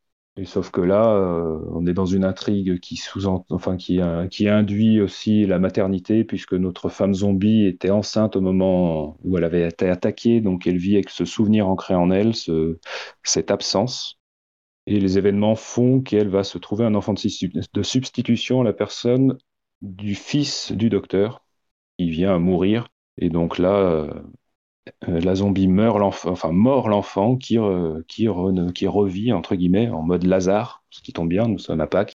Sauf que là, euh, on est dans une intrigue qui sous enfin qui, qui induit aussi la maternité, puisque notre femme zombie était enceinte au moment où elle avait été attaquée, donc elle vit avec ce souvenir ancré en elle, ce, cette absence. Et les événements font qu'elle va se trouver un enfant de substitution à la personne du fils du docteur, qui vient à mourir. Et donc là, euh, euh, la zombie meurt l'enfant, enfin mort l'enfant qui, qui, qui, revit entre guillemets en mode Lazare, ce qui tombe bien, nous sommes à Pâques.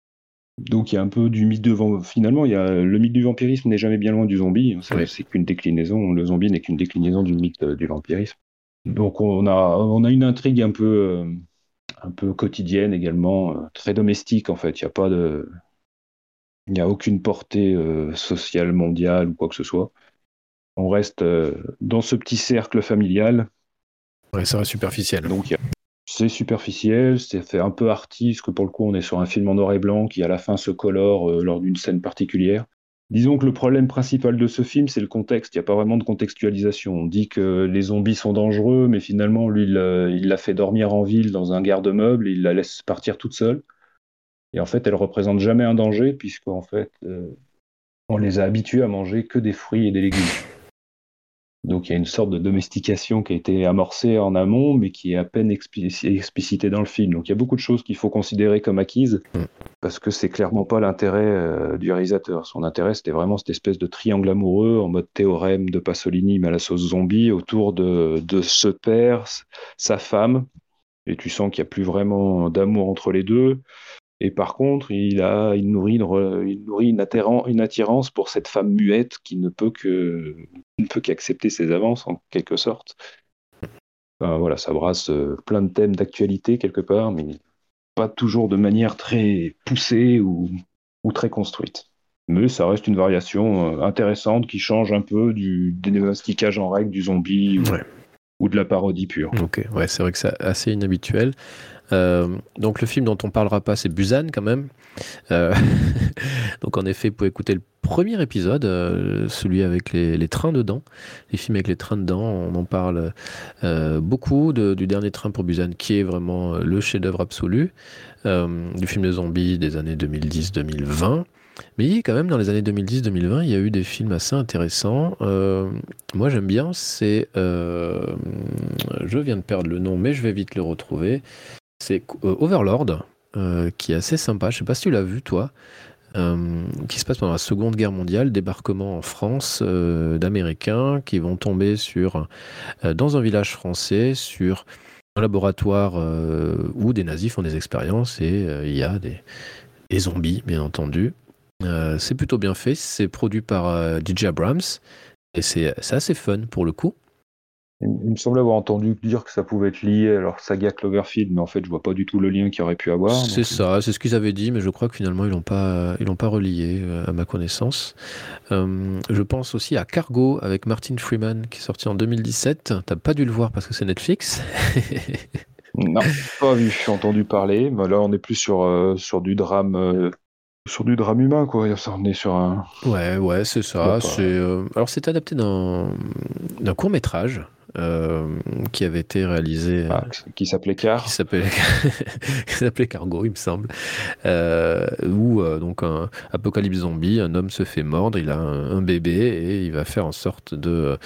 Donc il y a un peu du mythe de finalement il y a le mythe du vampirisme n'est jamais bien loin du zombie, c'est qu'une déclinaison, le zombie n'est qu'une déclinaison du mythe euh, du vampirisme. Donc on a on a une intrigue un peu euh, un peu quotidienne également, très domestique en fait, il n'y a pas de il n'y a aucune portée sociale mondiale ou quoi que ce soit on reste euh, dans ce petit cercle familial. Ouais, ça reste superficiel. Donc c'est superficiel, c'est fait un peu artiste, que pour le coup on est sur un film en noir et blanc qui à la fin se colore euh, lors d'une scène particulière. Disons que le problème principal de ce film, c'est le contexte. Il n'y a pas vraiment de contextualisation. On dit que les zombies sont dangereux, mais finalement, lui, il euh, l'a fait dormir en ville dans un garde-meuble, il la laisse partir toute seule. Et en fait, elle représente jamais un danger, puisqu'en fait, on les a habitués à manger que des fruits et des légumes. Donc il y a une sorte de domestication qui a été amorcée en amont, mais qui est à peine explicitée dans le film. Donc il y a beaucoup de choses qu'il faut considérer comme acquises, mm. parce que c'est clairement pas l'intérêt euh, du réalisateur. Son intérêt, c'était vraiment cette espèce de triangle amoureux en mode théorème de Pasolini, mais à la sauce zombie, autour de, de ce père, sa femme, et tu sens qu'il n'y a plus vraiment d'amour entre les deux. Et par contre, il, a, il nourrit, une, il nourrit une, une, attirance pour cette femme muette qui ne peut que ne peut qu'accepter ses avances en quelque sorte. voilà, ça brasse euh, plein de thèmes d'actualité quelque part, mais pas toujours de manière très poussée ou, ou très construite. Mais ça reste une variation euh, intéressante qui change un peu du démasticage en règle du zombie ou, de la parodie pure. Ok, ouais, c'est vrai que c'est assez inhabituel. Euh, donc le film dont on parlera pas, c'est Busan quand même. Euh, *laughs* donc en effet, vous pouvez écouter le premier épisode, euh, celui avec les, trains dedans, les films avec les trains dedans. On en parle beaucoup du dernier train pour Busan, qui est vraiment le chef-d'œuvre absolu du film de zombies des années 2010-2020. Mais quand même, dans les années 2010-2020, il y a eu des films assez intéressants. moi, j'aime bien, c'est... je viens de perdre le nom, mais je vais vite le retrouver. C'est euh, Overlord, euh, qui est assez sympa. Je sais pas si tu l'as vu, toi. Euh, qui se passe pendant la Seconde Guerre mondiale, débarquement en France d'Américains qui vont tomber sur, dans un village français sur un laboratoire où des nazis font des expériences et il y a des, des, zombies, bien entendu. c'est plutôt bien fait, c'est produit par DJ Abrams et c'est assez fun pour le coup. Il, me semble avoir entendu dire que ça pouvait être lié à leur saga Cloverfield, mais en fait, je vois pas du tout le lien qu'il aurait pu avoir. C'est ça, c'est ce qu'ils avaient dit, mais je crois que finalement, ils l'ont pas, ils l'ont pas relié, euh, à ma connaissance. Euh, je pense aussi à Cargo avec Martin Freeman, qui est sorti en 2017. T'as pas dû le voir parce que c'est Netflix. *laughs* non, pas vu, j'ai entendu parler. Mais là, on est plus sur, euh, sur du drame sur du drame humain, quoi. On est sur un. Ouais, ouais, c'est ça. C'est, alors, c'est adapté d'un, d'un court métrage euh, qui avait été réalisé. Ah, qui s'appelait Car. *laughs* Qui s'appelait Cargo, il me semble. Euh, où, euh, donc, un apocalypse zombie, un homme se fait mordre, il a un, bébé et il va faire en sorte de,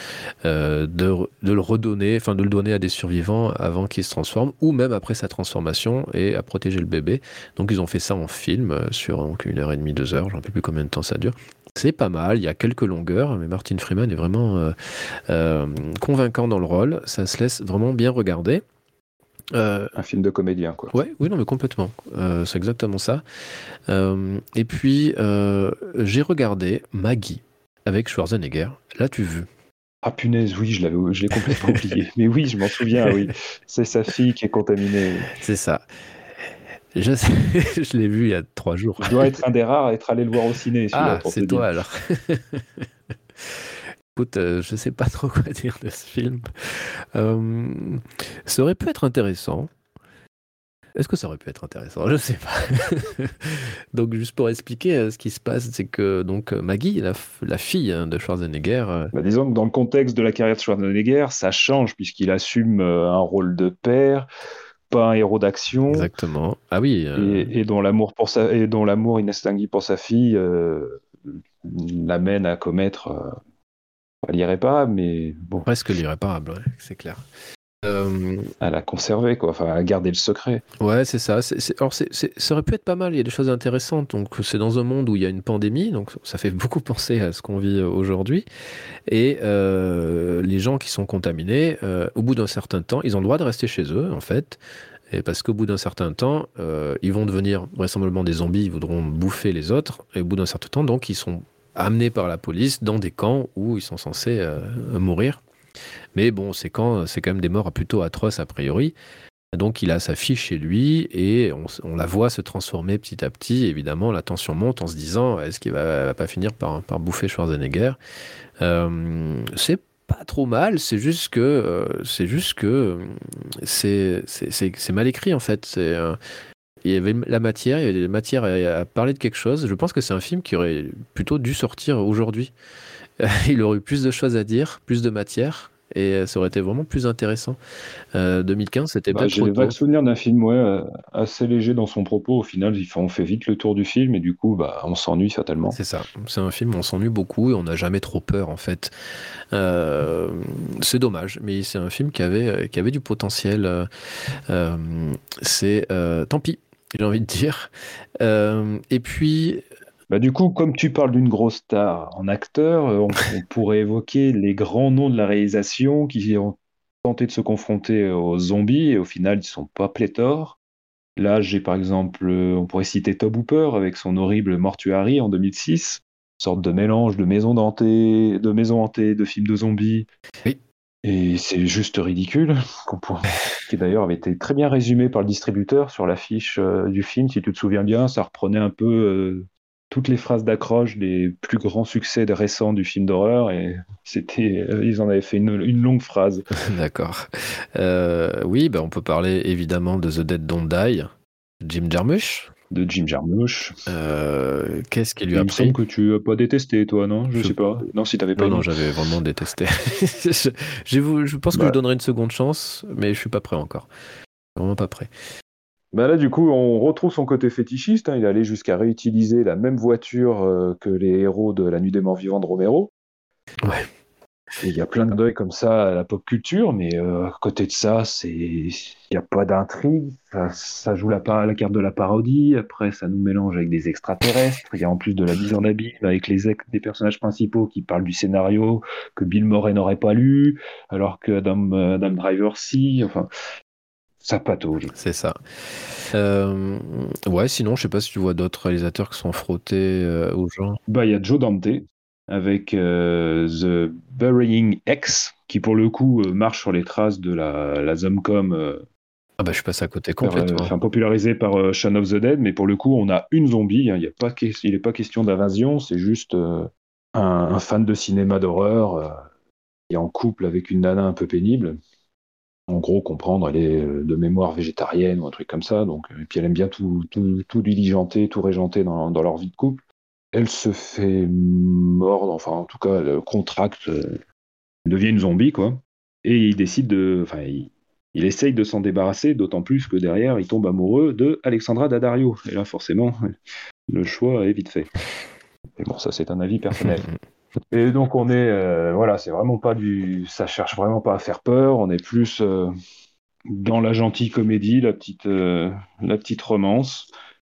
de, de, le redonner, enfin, de le donner à des survivants avant qu'il se transforme, ou même après sa transformation et à protéger le bébé. Donc, ils ont fait ça en film sur donc, une heure et demie, deux heures, j'en sais plus combien de temps ça dure. C'est pas mal, il y a quelques longueurs, mais Martin Freeman est vraiment convaincant dans le rôle. Ça se laisse vraiment bien regarder. Euh, un film de comédien, quoi. Ouais, oui, non, mais complètement. c'est exactement ça. et puis, j'ai regardé Maggie avec Schwarzenegger. L'as-tu vu? Ah punaise, oui, je l'avais, je l'ai complètement oublié. *laughs* Mais oui, je m'en souviens, oui. C'est sa fille qui est contaminée. C'est ça. Je, *laughs* je l'ai vu il y a trois jours. Je dois être un des rares à être allé le voir au ciné. *laughs* Ah, c'est toi alors. Écoute, euh, je sais pas *laughs* trop quoi dire de ce film. Euh, ça aurait pu être intéressant. Est-ce que ça aurait pu être intéressant? Je sais pas. *laughs* donc juste pour expliquer euh, ce qui se passe, c'est que donc Maggie, la, la fille hein, de Schwarzenegger. Bah, disons que dans le contexte de la carrière de Schwarzenegger, ça change puisqu'il assume un rôle de père pas un héros d'action. Exactement. Ah oui. Euh, et, dont l'amour pour sa et dont l'amour inextinguible pour sa fille euh, l'amène à commettre pas l'irréparable, mais bon. Presque l'irréparable, c'est clair. Euh... À la conserver, quoi, enfin à garder le secret. Ouais, c'est ça. Alors, ça aurait pu être pas mal, il y a des choses intéressantes. Donc, c'est dans un monde où il y a une pandémie, donc ça fait *laughs* beaucoup penser à ce qu'on vit aujourd'hui. Et euh, les gens qui sont contaminés, euh, au bout d'un certain temps, ils ont le droit de rester chez eux, en fait. Et parce qu'au bout d'un certain temps, euh, ils vont devenir vraisemblablement des zombies, ils voudront bouffer les autres. Et au bout d'un certain temps, donc, ils sont amenés par la police dans des camps où ils sont censés mourir. Mais bon, c'est quand c'est quand même des morts plutôt atroces a priori. Donc il a sa fille chez lui et on, la voit se transformer petit à petit. Évidemment, la tension monte en se disant est-ce qu'il va, va, pas finir par, bouffer Schwarzenegger? Euh, C'est pas trop mal, c'est juste que euh, c'est juste que c'est c'est mal écrit en fait. C'est euh, il y avait la matière, il y avait la matière à, parler de quelque chose. Je pense que c'est un film qui aurait plutôt dû sortir aujourd'hui. *laughs* il aurait eu plus de choses à dire, plus de matière et euh, ça aurait été vraiment plus intéressant. 2015, euh, c'était bah, J'ai le vague souvenir d'un film ouais, euh, assez léger dans son propos. Au final, on fait vite le tour du film et du coup, bah, on s'ennuie fatalement. C'est ça. C'est un film où on s'ennuie beaucoup et on n'a jamais trop peur en fait. c'est dommage, mais c'est un film qui avait, qui avait du potentiel. c'est tant pis, j'ai envie de dire. et puis, bah, du coup, comme tu parles d'une grosse star en acteur, euh, *laughs* on, pourrait évoquer les grands noms de la réalisation qui ont tenté de se confronter aux zombies et au final, ils ne sont pas pléthores. Là, j'ai par exemple, euh, on pourrait citer Tob Hooper avec son horrible Mortuary en 2006, sorte de mélange de maison hantée, de maison hantée, de films de zombies. Oui. Et c'est juste ridicule, *laughs* *laughs* qui d'ailleurs avait été très bien résumé par le distributeur sur l'affiche euh, du film, si tu te souviens bien, ça reprenait un peu toutes les phrases d'accroche des plus grands succès récents du film d'horreur et c'était euh, ils en avaient fait une, longue phrase. *laughs* D'accord. Euh, oui, ben on peut parler évidemment de The Dead Don't Die, Jim Jarmusch. De Jim Jarmusch. Euh, qu'est-ce qui lui a Il me semble que tu as pas détesté, toi, non? Je, ne sais pas. Non, si t'avais pas. Non, non, j'avais vraiment détesté. *laughs* je, je, pense que je bah. donnerai une seconde chance, mais je suis pas prêt encore. Vraiment pas prêt. Bah là, du coup, on retrouve son côté fétichiste. Hein. Il allait jusqu'à réutiliser la même voiture euh, que les héros de La Nuit des Morts Vivants de Romero. Ouais. Il y a plein de deuils comme ça à la pop culture, mais euh, à côté de ça, c'est il n'y a pas d'intrigue. Ça, joue la, la, carte de la parodie. Après, ça nous mélange avec des extraterrestres. Il y a en plus de la mise en abîme avec les ex des personnages principaux qui parlent du scénario que Bill Murray n'aurait pas lu, alors que Adam, Adam Driver si. Enfin, ça patauge. C'est ça. Euh, ouais, sinon, je sais pas si tu vois d'autres réalisateurs qui sont frottés euh, aux gens. Bah, il y a Joe Dante avec euh, The Burying X, qui pour le coup marche sur les traces de la, la Zomcom. ah bah je suis passé à côté complètement. Enfin, popularisé par Shaun of the Dead, mais pour le coup on a une zombie. Hein. Il n'est pas, il pas question d'invasion, c'est juste un, un, fan de cinéma d'horreur qui est en couple avec une nana un peu pénible en gros comprendre, elle est euh, de mémoire végétarienne ou un truc comme ça, donc, et puis elle aime bien tout, tout, tout diligenter, tout régenter dans, leur vie de couple. Elle se fait mordre, enfin en tout cas elle contracte, euh, devient une zombie quoi, et il décide de, enfin il, essaye de s'en débarrasser, d'autant plus que derrière il tombe amoureux de Alexandra Daddario, et là forcément *laughs* le choix est vite fait. Mais bon ça c'est un avis personnel. *laughs* Et donc on est, euh, voilà, c'est vraiment pas du, ça cherche vraiment pas à faire peur. On est plus euh, dans la gentille comédie, la petite, euh, la petite romance,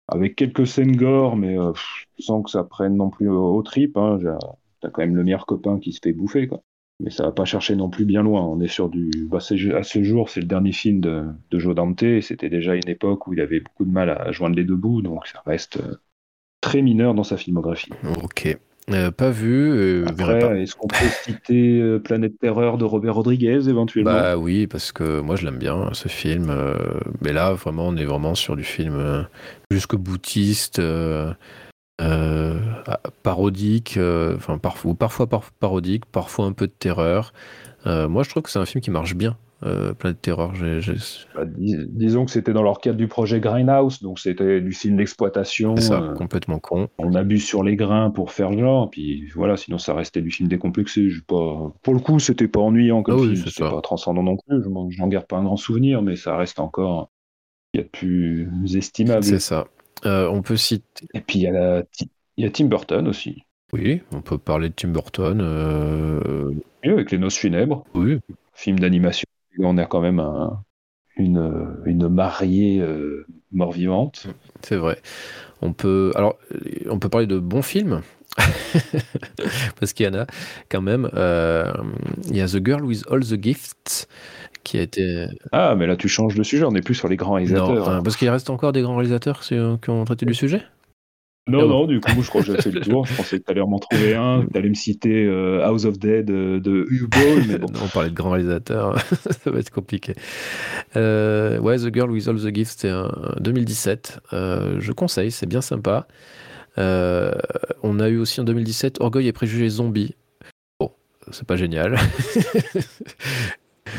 avec quelques scènes gore, mais sans que ça prenne non plus au, trip. Hein. T'as quand même le meilleur copain qui se fait bouffer, quoi. Mais ça va pas chercher non plus bien loin. On est sur du, bah, à ce jour, c'est le dernier film de, de Joe Dante. C'était déjà une époque où il avait beaucoup de mal à joindre les deux bouts, donc ça reste très mineur dans sa filmographie. Ok. Euh, pas vu. Euh, est-ce qu'on peut citer euh, Planète Terreur de Robert Rodriguez éventuellement? Bah oui, parce que moi je l'aime bien ce film. mais là, vraiment, on est vraiment sur du film jusque boutiste, parodique, enfin parfois, parfois parodique, parfois un peu de terreur. moi, je trouve que c'est un film qui marche bien euh, Planète Terreur. Bah, disons que c'était dans leur cadre du projet Grindhouse, donc c'était du film d'exploitation. C'est ça, euh, complètement con. On abuse sur les grains pour faire le genre, puis voilà, sinon ça restait du film décomplexé. Pas... Pour le coup, c'était pas ennuyant comme ah film, c'était pas transcendant non plus. Je n'en garde pas un grand souvenir, mais ça reste encore qu'il y a de plus estimable. C'est ça. Euh, on peut citer. Et puis il y, a la... il y a Tim Burton aussi. Oui, on peut parler de Tim Burton. Euh... Oui, avec Les Noces funèbres. Oui. Film d'animation. On a quand même un... une... une mariée euh, mort-vivante. C'est vrai. On peut, alors, on peut parler de bons films. *laughs* Parce qu'il y en a quand même. Euh, il y a The Girl with All the Gifts qui a été. Ah, mais là tu changes de sujet, on n'est plus sur les grands réalisateurs. Non, hein. parce qu'il reste encore des grands réalisateurs qui ont traité du sujet? Non, non, du coup, je crois que j'ai fait le tour. *laughs* Je pensais que tu allais m'en trouver un, que tu allais me citer euh, House of Dead euh, de Hugh mais bon. *laughs* on parlait de grands réalisateurs, *laughs* ça va être compliqué. Euh, ouais, The Girl with All the Gifts, c'était un 2017. je conseille, c'est bien sympa. on a eu aussi en 2017 Orgueil et Préjugés Zombies. Bon, c'est pas génial.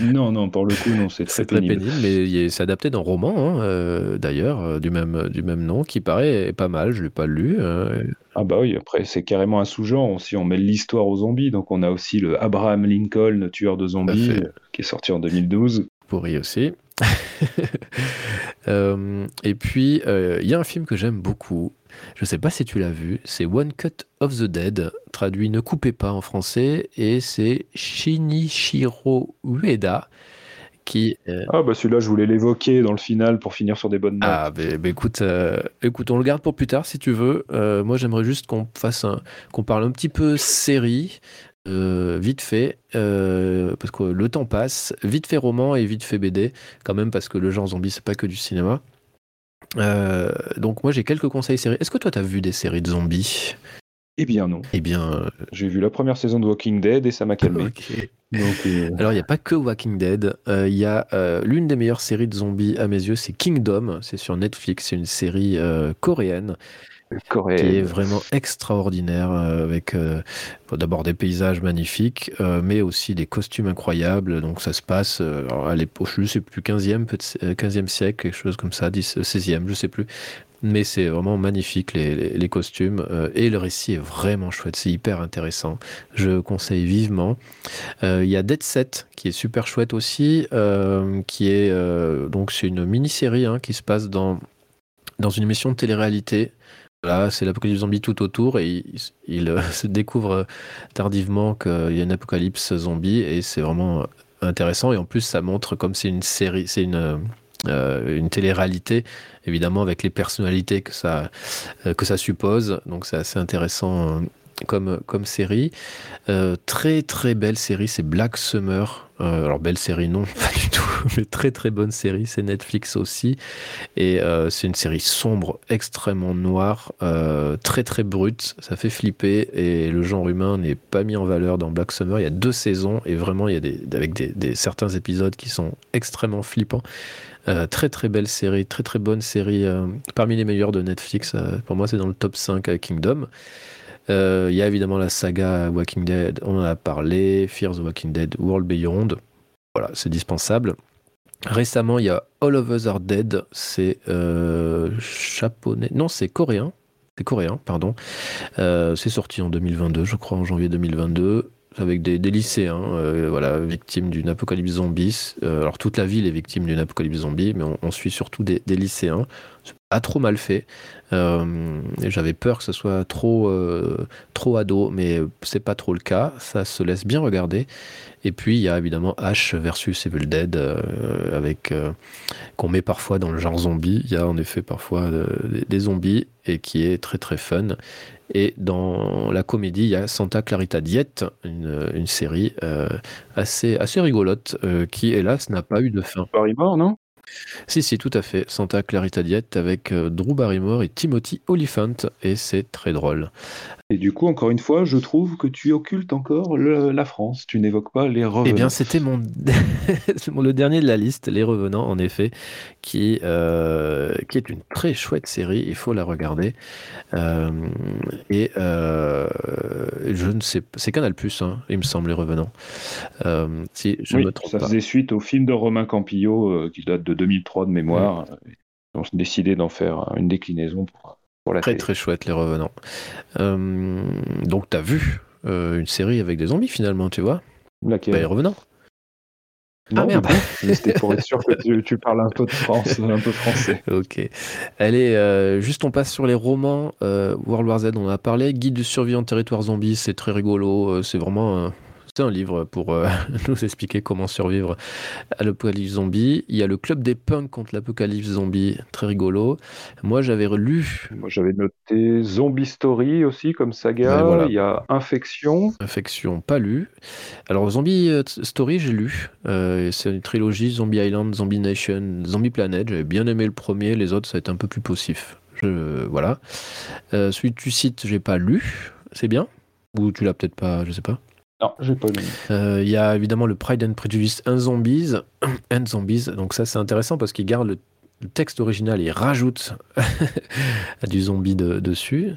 Non, non, pour le coup, non, c'est très, très pénible. mais c'est adapté d'un roman, hein, euh, d'ailleurs, euh, du même, du même nom, qui paraît pas mal. Je l'ai pas lu. Euh. Ah bah oui, après, c'est carrément un sous-genre. Si on met l'histoire aux zombies, donc on a aussi le Abraham Lincoln, tueur de zombies, qui est sorti en 2012. Pourri aussi. *laughs* et puis, il y a un film que j'aime beaucoup, je ne sais pas si tu l'as vu, c'est One Cut of the Dead, traduit Ne coupez pas en français, et c'est Shinichiro Ueda qui. Euh, ah bah celui-là, je voulais l'évoquer dans le final pour finir sur des bonnes notes. Ah bah, bah écoute, euh, écoute, on le garde pour plus tard si tu veux. Euh, moi, j'aimerais juste qu'on fasse un, qu'on parle un petit peu série. Vite fait, parce que le temps passe, vite fait roman et vite fait BD, quand même, parce que le genre zombie, c'est pas que du cinéma. Euh, donc moi j'ai quelques conseils séries. Est-ce que toi tu as vu des séries de zombies? Eh bien non. Eh bien, euh, j'ai vu la première saison de Walking Dead et ça m'a calmé. Euh, Alors il n'y a pas que Walking Dead. Il y a l'une des meilleures séries de zombies à mes yeux, c'est Kingdom. C'est sur Netflix. C'est une série coréenne qui est vraiment extraordinaire euh, avec euh, d'abord des paysages magnifiques, euh, mais aussi des costumes incroyables. Donc ça se passe à l'époque, je sais plus 15e, 15e siècle, quelque chose comme ça, 10, 16e, je sais plus. Mais c'est vraiment magnifique les, les, costumes et le récit est vraiment chouette, c'est hyper intéressant. Je conseille vivement. Il y a Dead Set qui est super chouette aussi, qui est donc c'est une mini-série hein, qui se passe dans dans une émission de télé-réalité Là, c'est l'apocalypse zombie tout autour et il, euh, *laughs* se découvre euh, tardivement qu'il y a une apocalypse zombie et c'est vraiment euh, intéressant. Et en plus, ça montre comme c'est une série, c'est une, une télé-réalité, évidemment, avec les personnalités que ça, que ça suppose. Donc, c'est assez intéressant comme, série. très très belle série, c'est Black Summer. Euh, alors belle série non, *laughs* pas du tout, mais très très bonne série, c'est Netflix aussi. Et euh, c'est une série sombre, extrêmement noire, euh, très très brute, ça fait flipper et le genre humain n'est pas mis en valeur dans Black Summer. Il y a deux saisons et vraiment il y a des, avec des, certains épisodes qui sont extrêmement flippants. très très belle série, très très bonne série, parmi les meilleures de Netflix. pour moi c'est dans le top 5 avec Euh, il y a évidemment la saga Walking Dead, on en a parlé, Fear the Walking Dead, World Beyond. Voilà, c'est dispensable. Récemment, il y a All of Us Are Dead, c'est euh, non, c'est coréen. C'est coréen, pardon. Euh, c'est sorti en 2022, je crois, en janvier 2022 avec des, lycéens, voilà, victimes d'une apocalypse zombie. alors toute la ville est victime d'une apocalypse zombie, mais on, suit surtout des lycéens pas trop mal fait. Euh, j'avais peur que ce soit trop, euh, trop ado, mais c'est pas trop le cas. Ça se laisse bien regarder. Et puis il y a évidemment Ash versus Evil Dead, euh, avec qu'on met parfois dans le genre zombie. Il y a en effet parfois des zombies et qui est très très fun. Et dans la comédie, il y a Santa Clarita Diet, une, série assez, assez rigolote, qui hélas n'a pas eu de fin. Non? Si, si, tout à fait. Santa Clarita Diet avec euh, Drew Barrymore et Timothy Oliphant, et c'est très drôle. Et du coup, encore une fois, je trouve que tu occultes encore la France. Tu n'évoques pas les revenants. Eh bien, c'était *laughs* mon... le dernier de la liste, Les Revenants, en effet, qui, euh, qui est une très chouette série. Il faut la regarder. Euh, et je ne sais C'est Canal Plus, hein, il me semble, Les Revenants. si je me trompe ça faisait suite au film de Romain Campillo qui date de 2003 de mémoire. Ils ont décidé d'en faire une déclinaison pour, pour la Très très chouette, Les Revenants. Euh, donc, tu as vu euh, une série avec des zombies finalement, tu vois Laquelle bah, Les Revenants. Ah merde C'était pour être sûr que tu, parles un peu de France, un peu français. *laughs* Ok. Allez, euh, juste on passe sur les romans. Euh, World War Z, on en a parlé. Guide de survie en territoire zombie, c'est très rigolo. C'est vraiment un livre pour euh, *laughs* nous expliquer comment survivre à l'apocalypse zombie. Il y a le club des punks contre l'apocalypse zombie, très rigolo. Moi, j'avais lu. Moi, j'avais noté Zombie Story aussi comme saga. Il y a Infection. Infection, pas lu. Alors, Zombie euh, Story, j'ai lu. Euh, c'est une trilogie Zombie Island, Zombie Nation, Zombie Planet. J'avais bien aimé le premier. Les autres, ça a été un peu plus poussif. Je, voilà. celui que tu cites, j'ai pas lu. C'est bien? Ou tu l'as peut-être pas, je sais pas. Non, j'ai pas lu. Euh, il y a évidemment le Pride and Prejudice and Zombies. *clears throat* and Zombies. Donc ça, c'est intéressant parce qu'il garde le, texte original et rajoute *laughs* du zombie dessus.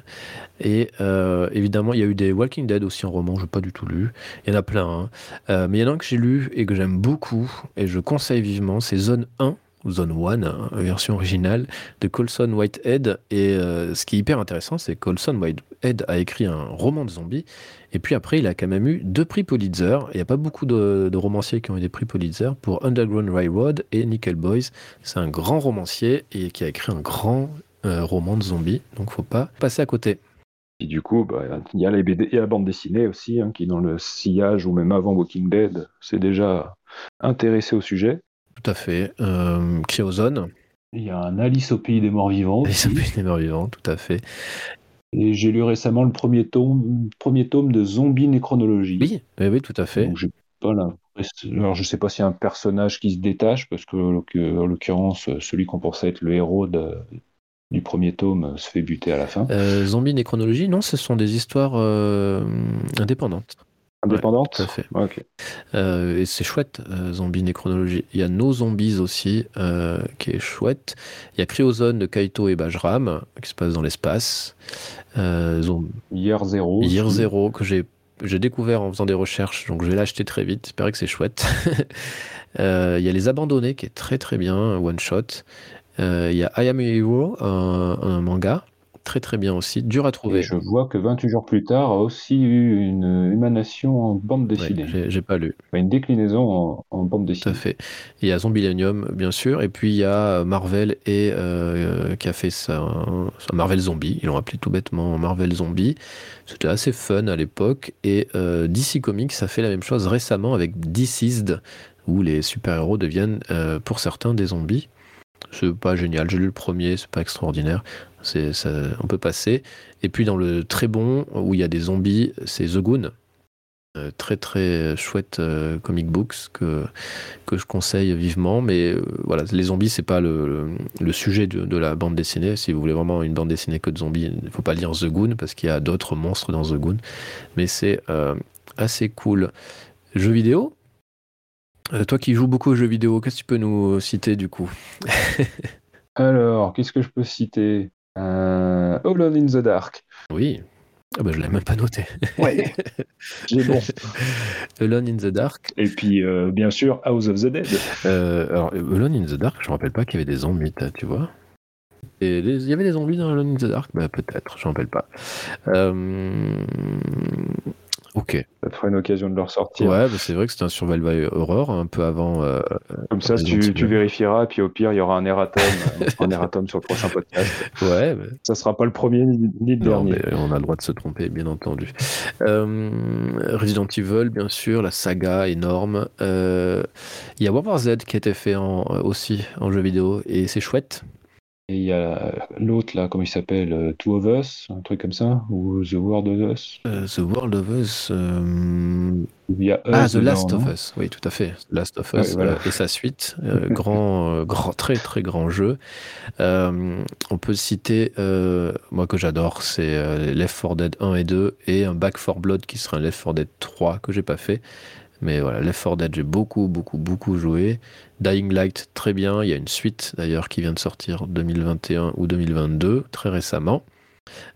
Et euh, évidemment, il y a eu des Walking Dead aussi en roman, je n'ai pas du tout lu. Il y en a plein. Hein. Euh, mais il y en a un que j'ai lu et que j'aime beaucoup et je conseille vivement, c'est Zone 1 Zone 1, hein, version originale de Colson Whitehead. Et euh, ce qui est hyper intéressant, c'est que Colson Whitehead a écrit un roman de zombies. Et puis après, il a quand même eu deux prix Pulitzer. Il n'y a pas beaucoup de, romanciers qui ont eu des prix Pulitzer pour Underground Railroad et Nickel Boys. C'est un grand romancier et qui a écrit un grand euh, roman de zombies. Donc faut pas passer à côté. Et du coup, bah, il y, a la bande dessinée aussi, hein, qui dans le sillage ou même avant Walking Dead, c'est déjà intéressé au sujet. Tout à fait. Euh, Cryozone. Il y a un Alice au pays des morts vivants. Alice au pays des morts vivants, tout à fait. Et j'ai lu récemment le premier tome, premier tome de Zombie Néchronologie. Oui, oui, oui, tout à fait. Donc, pas Alors, je sais pas s'il y a un personnage qui se détache, parce que, en l'occurrence, celui qu'on pensait être le héros du premier tome se fait buter à la fin. Euh, Zombie Néchronologie, non, ce sont des histoires euh, indépendantes. Indépendante Tout à fait. Euh, et c'est chouette, euh, Zombie Néchronologie. Il y a No Zombies aussi, euh, qui est chouette. Il y a Cryozone de Kaito et Bajram, qui se passe dans l'espace. Year Zero. Year Zero, que j'ai j'ai découvert en faisant des recherches, donc je vais l'acheter très vite. J'espère que c'est chouette. *laughs* il y a Les Abandonnés, qui est très très bien, one shot. il y a I Am a Hero, un manga très très bien aussi, dur à trouver. je vois que 28 jours plus tard a aussi eu une émanation en bande dessinée. j'ai pas lu. Une déclinaison en, bande dessinée. Tout à fait. Il y a Zombilenium, bien sûr, et puis il y a Marvel et euh, qui a fait ça, Marvel Zombie. Ils l'ont appelé tout bêtement Marvel Zombie. C'était assez fun à l'époque. Et euh, DC Comics a fait la même chose récemment avec Deceased, où les super-héros deviennent euh, pour certains des zombies. C'est pas génial. J'ai lu le premier, c'est pas extraordinaire. C'est, ça, on peut passer. Et puis dans le très bon, où il y a des zombies, c'est The Goon. Euh, très très chouette euh, comic books que, que je conseille vivement. Mais euh, voilà, les zombies, c'est pas le, le, sujet de, de, la bande dessinée. Si vous voulez vraiment une bande dessinée que de zombies, il faut pas lire The Goon parce qu'il y a d'autres monstres dans The Goon. Mais c'est assez cool. Jeux vidéo? Toi qui joues beaucoup aux jeux vidéo, qu'est-ce que tu peux nous citer du coup? *laughs* Alors, qu'est-ce que je peux citer? Euh, Alone in the Dark. Oui. Ah bah, je l'ai même pas noté. Ouais. *laughs* J'ai bon. Alone in the Dark. Et puis, euh, bien sûr, House of the Dead. Euh, alors, Alone in the Dark, je me rappelle pas qu'il y avait des zombies, tu vois. Et il y avait des zombies dans Alone in the Dark? Bah, Peut-être, je me rappelle pas. Euh, Ok. Ça te fera une occasion de le ressortir. Ouais, bah, c'est vrai que c'est un survival by horror un peu avant. Euh, Comme ça, tu, tu, vérifieras, puis au pire, il y aura un erratum, *laughs* un erratum sur le prochain podcast. Ouais. Mais... Ça sera pas le premier ni, le dernier. on a le droit de se tromper, bien entendu. Euh, Resident Evil, bien sûr, la saga énorme. Euh, il y a War Z qui a été fait en, aussi en jeu vidéo et c'est chouette. Et il y a l'autre, là, comment il s'appelle euh, Two of Us, un truc comme ça Ou The World of Us euh, The World of Us. Euh, il y a ah, The Last of Us, oui, tout à fait. Last of Us et sa suite. *laughs* grand, grand, très, très grand jeu. on peut citer, moi que j'adore, c'est Left 4 Dead 1 et 2 et un Back 4 Blood qui sera un Left 4 Dead 3 que j'ai pas fait. Mais voilà, Left 4 Dead, j'ai beaucoup, beaucoup, beaucoup joué. Dying Light, très bien. Il y a une suite d'ailleurs qui vient de sortir 2021 ou 2022, très récemment.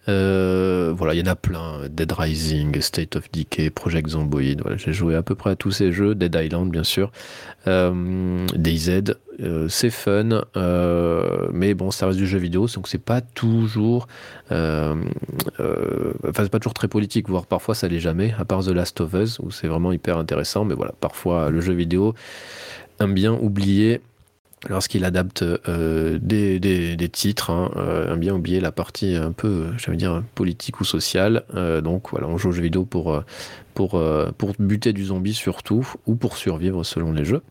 Euh, voilà, il y en a plein. Dead Rising, State of Decay, Project Zomboid. Voilà, j'ai joué à peu près à tous ces jeux. Dead Island, bien sûr. Euh, DayZ, euh, c'est fun, euh, mais bon, ça reste du jeu vidéo, donc c'est pas toujours, enfin c'est pas toujours très politique, voire parfois ça l'est jamais. À part The Last of Us où c'est vraiment hyper intéressant, mais voilà, parfois le jeu vidéo un bien oublié lorsqu'il adapte euh, des, titres, hein, euh, bien oublié la partie un peu, j'allais dire, politique ou sociale. Euh, donc voilà, on joue aux jeux vidéo pour, pour, pour buter du zombie surtout, ou pour survivre selon les jeux.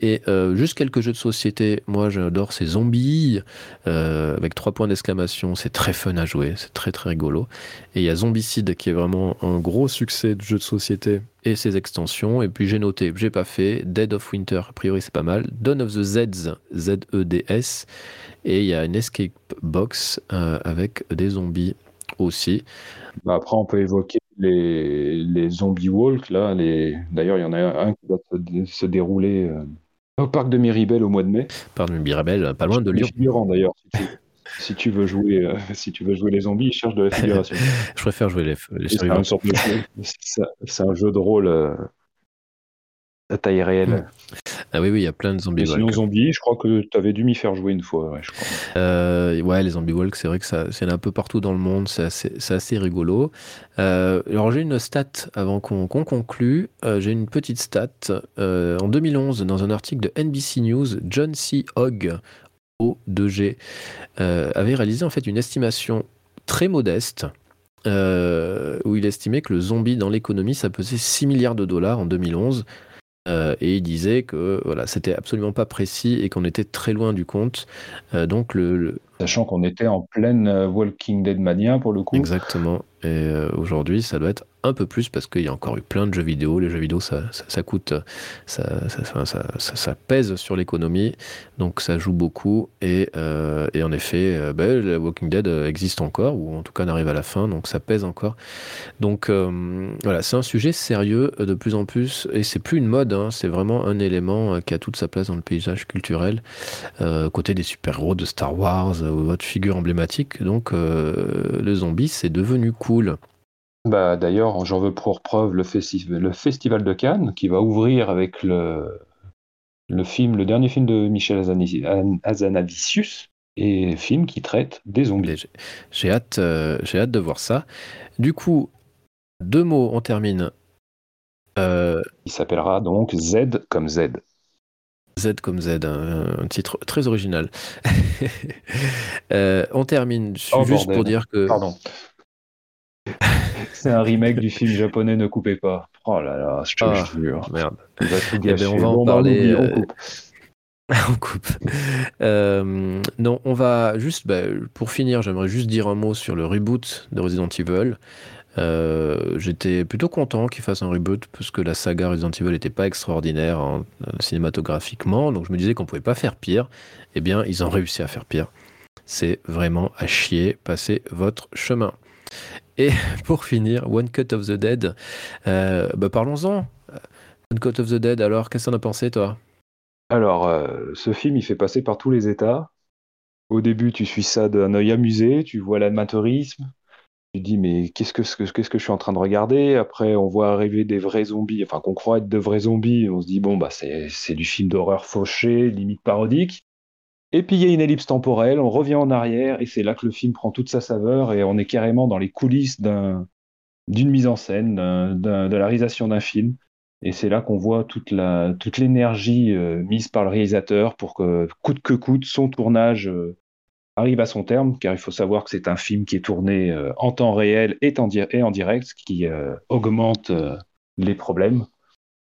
Et euh, juste quelques jeux de société. Moi, j'adore ces zombies euh, avec trois points d'exclamation. C'est très fun à jouer, c'est très très rigolo. Et il y a Zombicide qui est vraiment un gros succès de jeu de société et ses extensions. Et puis j'ai noté, j'ai pas fait Dead of Winter. A priori, c'est pas mal. Dawn of the Zeds, Z-E-D-S. Et il y a une escape box euh, avec des zombies aussi. Bah, après, on peut évoquer les, les zombie walk là. Les... D'ailleurs, il y en a un qui va se, dérouler au parc de Miribel au mois de mai. Parc de Miribel, pas loin de Lyon. Figurant d'ailleurs. *laughs* Si tu, veux jouer, euh, si tu veux jouer les zombies, cherche de la *laughs* figuration. Je préfère jouer les, les *laughs* C'est un, jeu de rôle euh, à taille réelle. Ah oui, oui, il y a plein de zombies walk. Sinon, zombies, je crois que tu avais dû m'y faire jouer une fois. Ouais, je crois. Euh, ouais les zombies walk, c'est vrai que ça, c'est un peu partout dans le monde, c'est assez, assez, rigolo. Euh, alors, j'ai une stat avant qu'on conclue. Euh, j'ai une petite stat. en 2011, dans un article de NBC News, John C. Hogg, O2G, avait réalisé en fait une estimation très modeste. où il estimait que le zombie dans l'économie, ça pesait 6 milliards de dollars en 2011, euh, et il disait que voilà, c'était absolument pas précis et qu'on était très loin du compte. Euh, donc le, Sachant qu'on était en pleine euh, Walking Dead mania pour le coup. Exactement. Et aujourd'hui, ça doit être un peu plus parce qu'il y a encore eu plein de jeux vidéo. Les jeux vidéo, ça, coûte, ça, ça, pèse sur l'économie, donc ça joue beaucoup. Et, et en effet, ben, le Walking Dead existe encore, ou en tout cas n'arrive à la fin, donc ça pèse encore. Donc voilà, c'est un sujet sérieux de plus en plus, et c'est plus une mode, hein, c'est vraiment un élément qui a toute sa place dans le paysage culturel, côté des super-héros de Star Wars, ou votre figure emblématique. Donc le zombie, c'est devenu cool. Bah, D'ailleurs, j'en veux pour preuve le, le, Festival de Cannes qui va ouvrir avec le, le, film, le dernier film de Michel Azanavicius, et film qui traite des zombies. J'ai hâte, euh, hâte de voir ça. Du coup, deux mots, on termine. Euh, Il s'appellera donc Z comme Z. Z comme Z, un, titre très original. *laughs* Euh, on termine oh, juste pour dire que. Pardon. C'est un remake du film japonais Ne coupez pas. Oh là là, je te ah, jure. Merde. On va, on va en parler. on coupe. *laughs* on coupe. Euh, non, on va juste, bah, pour finir, j'aimerais juste dire un mot sur le reboot de Resident Evil. Euh, j'étais plutôt content qu'ils fassent un reboot parce que la saga Resident Evil n'était pas extraordinaire euh, cinématographiquement, donc je me disais qu'on pouvait pas faire pire. Eh bien, ils ont réussi à faire pire. C'est vraiment à chier. Passez votre chemin. Et *laughs* pour finir, One Cut of the Dead. Euh, bah parlons-en. One Cut of the Dead. Alors, qu'est-ce que t'en as pensé, toi? Alors, ce film, il fait passer par tous les états. Au début, tu suis ça d'un œil amusé, tu vois l'amateurisme, tu dis, mais qu'est-ce que, qu'est-ce que je suis en train de regarder? Après, on voit arriver des vrais zombies, enfin qu'on croit être de vrais zombies. On se dit, bon, bah, c'est, du film d'horreur fauché, limite parodique. Et puis il y a une ellipse temporelle, on revient en arrière, et c'est là que le film prend toute sa saveur, et on est carrément dans les coulisses d'une mise en scène, de la réalisation d'un film. Et c'est là qu'on voit toute, l'énergie euh, mise par le réalisateur pour que, coûte que coûte, son tournage euh, arrive à son terme, car il faut savoir que c'est un film qui est tourné euh, en temps réel et en, direct, ce qui augmente les problèmes.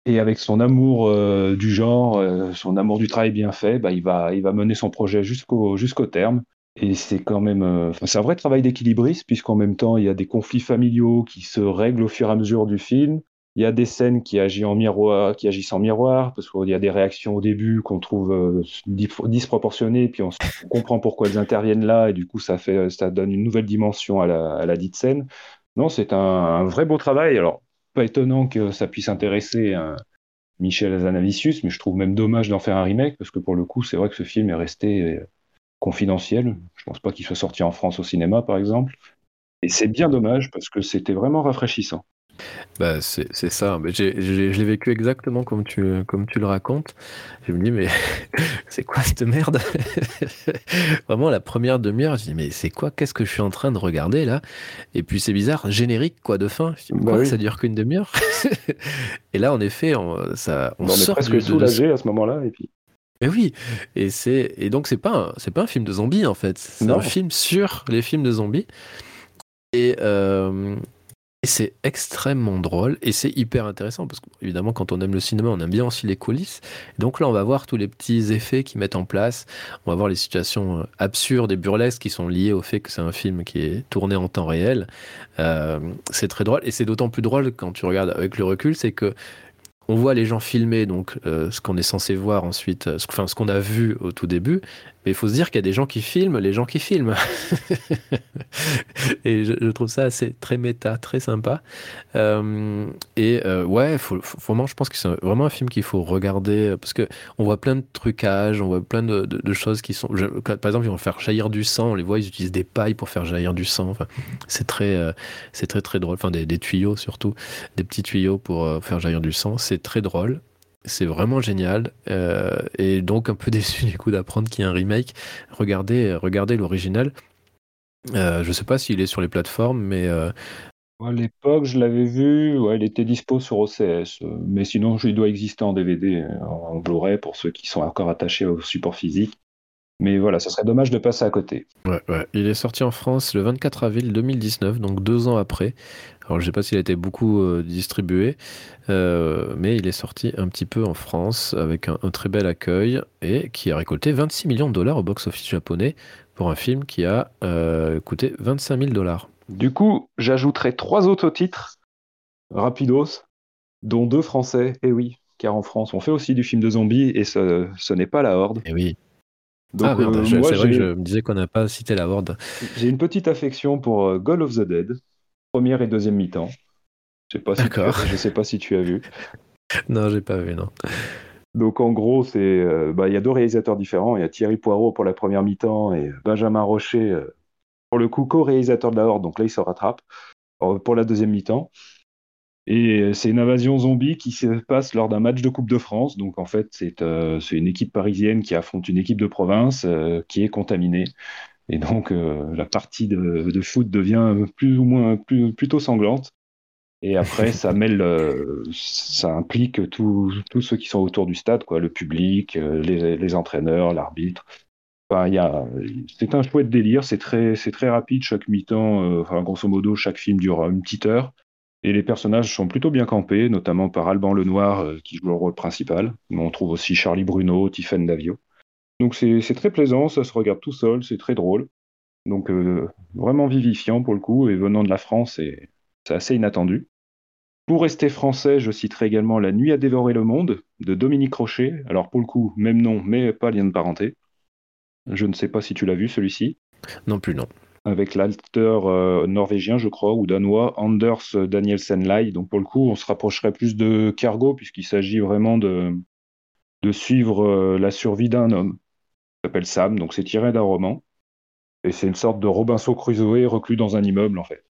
Et avec son amour du genre, son amour du travail bien fait, bah, il, va, il va mener son projet jusqu'au jusqu'au terme. Et c'est quand même, c'est un vrai travail d'équilibriste, puisqu'en même temps, il y a des conflits familiaux qui se règlent au fur et à mesure du film. Il y a des scènes qui agissent en miroir, qui agissent en miroir, parce qu'il y a des réactions au début qu'on trouve euh, disproportionnées, puis on, comprend pourquoi elles interviennent là, et du coup ça fait, ça donne une nouvelle dimension à la, dite scène. Non, c'est un, vrai beau travail. Alors, pas étonnant que ça puisse intéresser un Michel Azanavicius, mais je trouve même dommage d'en faire un remake, parce que pour le coup, c'est vrai que ce film est resté euh, confidentiel. Je pense pas qu'il soit sorti en France au cinéma, par exemple. Et c'est bien dommage, parce que c'était vraiment rafraîchissant. Bah, c'est ça. Je l'ai vécu exactement comme tu, comme tu le racontes. Je me dis, mais *laughs* c'est quoi cette merde? *laughs* Vraiment, la première demi-heure, je dis, mais c'est quoi? Qu'est-ce que je suis en train de regarder là? Et puis c'est bizarre, générique quoi de fin? Je dis, Bah quoi? oui. Ça dure qu'une demi-heure? *laughs* Et là, en effet, on, ça, on On est sort presque du, de, de soulagé à ce moment-là. Et puis, Mais oui. Et c'est, et donc c'est pas, c'est pas un film de zombies en fait. C'est un film sur les films de zombies. Et, euh, et c'est extrêmement drôle et c'est hyper intéressant parce qu'évidemment, quand on aime le cinéma, on aime bien aussi les coulisses. Donc là, on va voir tous les petits effets qu'ils mettent en place. On va voir les situations euh, absurdes et burlesques qui sont liées au fait que c'est un film qui est tourné en temps réel. Euh, c'est très drôle et c'est d'autant plus drôle quand tu regardes avec le recul, c'est que on voit les gens filmer donc euh, ce qu'on est censé voir ensuite, ce qu'on a vu au tout début, mais il faut se dire qu'il y a des gens qui filment les gens qui filment. *laughs* et je, trouve ça assez très méta, très sympa. Euh, et euh, ouais, faut, vraiment, je pense que c'est vraiment un film qu'il faut regarder euh, parce que on voit plein de trucages, on voit plein de, choses qui sont. par exemple, ils vont faire jaillir du sang. On les voit, ils utilisent des pailles pour faire jaillir du sang. C'est très, très très drôle. Enfin, des, tuyaux surtout, des petits tuyaux pour faire jaillir du sang. C'est très drôle. C'est vraiment génial. Euh, et donc un peu *laughs* déçu du coup d'apprendre qu'il y a un remake. Regardez, regardez l'original. Euh, je sais pas s'il est sur les plateformes, mais euh, à l'époque, je l'avais vu. Il était dispo sur OCS. euh, mais sinon, il doit exister en DVD, en Blu-ray pour ceux qui sont encore attachés au support physique. Mais voilà, ça serait dommage de passer à côté. Ouais, ouais. Il est sorti en France le 24 avril 2019, donc deux ans après. Alors, je sais pas s'il a été beaucoup euh, distribué, euh, mais il est sorti un petit peu en France avec un, un très bel accueil et qui a récolté 26 millions de dollars au box-office japonais pour un film qui a euh, coûté 25 000 dollars. Du coup, j'ajouterai trois autres titres, rapidos, dont deux français. Et oui, car en France, on fait aussi du film de zombies et ce, ce n'est pas la Horde. Et oui. Donc, ah merde, euh, c'est vrai que je me disais qu'on n'a pas cité la Horde. J'ai une petite affection pour euh, Goal of the Dead, première et deuxième mi-temps. Je sais pas si tu D'accord. as- je sais pas si tu as vu. *laughs* Non, j'ai pas vu, non. Donc en gros, c'est euh, bah, il y a deux réalisateurs différents. Il y a Thierry Poirot pour la première mi-temps et Benjamin Rocher euh, pour le coup co-réalisateur de la Horde. Donc là, il se rattrape pour la deuxième mi-temps. Et euh, c'est une invasion zombie qui se passe lors d'un match de Coupe de France. Donc en fait, c'est euh, une équipe parisienne qui affronte une équipe de province euh, qui est contaminée. Et donc euh, la partie de, de foot devient plus ou moins plus, plutôt sanglante. Et après, ça *laughs* mêle, ça implique tous ceux qui sont autour du stade, quoi, le public, les, les entraîneurs, l'arbitre. Enfin, c'est un chouette délire, c'est très, très rapide chaque mi-temps. enfin, grosso modo, chaque film dure une petite heure. Et les personnages sont plutôt bien campés, notamment par Alban Lenoir euh, qui joue le rôle principal. Mais on trouve aussi Charlie Bruno, Tiffaine Davio. Donc c'est très plaisant, ça se regarde tout seul, c'est très drôle. Donc euh, vraiment vivifiant pour le coup, et venant de la France, c'est c'est assez inattendu. Pour rester français, je citerai également La nuit à dévorer le monde de Dominique Rocher. Alors pour le coup, même nom, mais pas lien de parenté. Je ne sais pas si tu l'as vu celui-ci, Non plus, non. Avec l'acteur euh, norvégien, je crois, ou danois, Anders Danielsen Lai. Donc pour le coup, on se rapprocherait plus de Cargo, puisqu'il s'agit vraiment de, de suivre euh, la survie d'un homme, qui s'appelle Sam, donc c'est tiré d'un roman. Et c'est une sorte de Robinson Crusoe reclus dans un immeuble, en fait.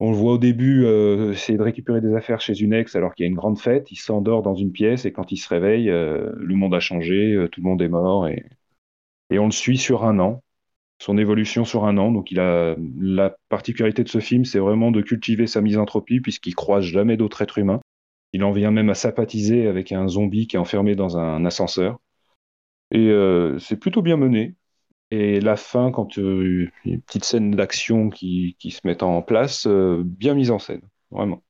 On le voit au début euh, essayer de récupérer des affaires chez une ex alors qu'il y a une grande fête. Il s'endort dans une pièce et quand il se réveille, euh, le monde a changé, tout le monde est mort et, et on le suit sur un an, son évolution sur un an. Donc il a la particularité de ce film, c'est vraiment de cultiver sa misanthropie puisqu'il croise jamais d'autres êtres humains. Il en vient même à sympathiser avec un zombie qui est enfermé dans un ascenseur. Et euh, c'est plutôt bien mené. Et la fin, quand euh, il y a une petite scène d'action qui, qui se met en place, euh, bien mise en scène, vraiment.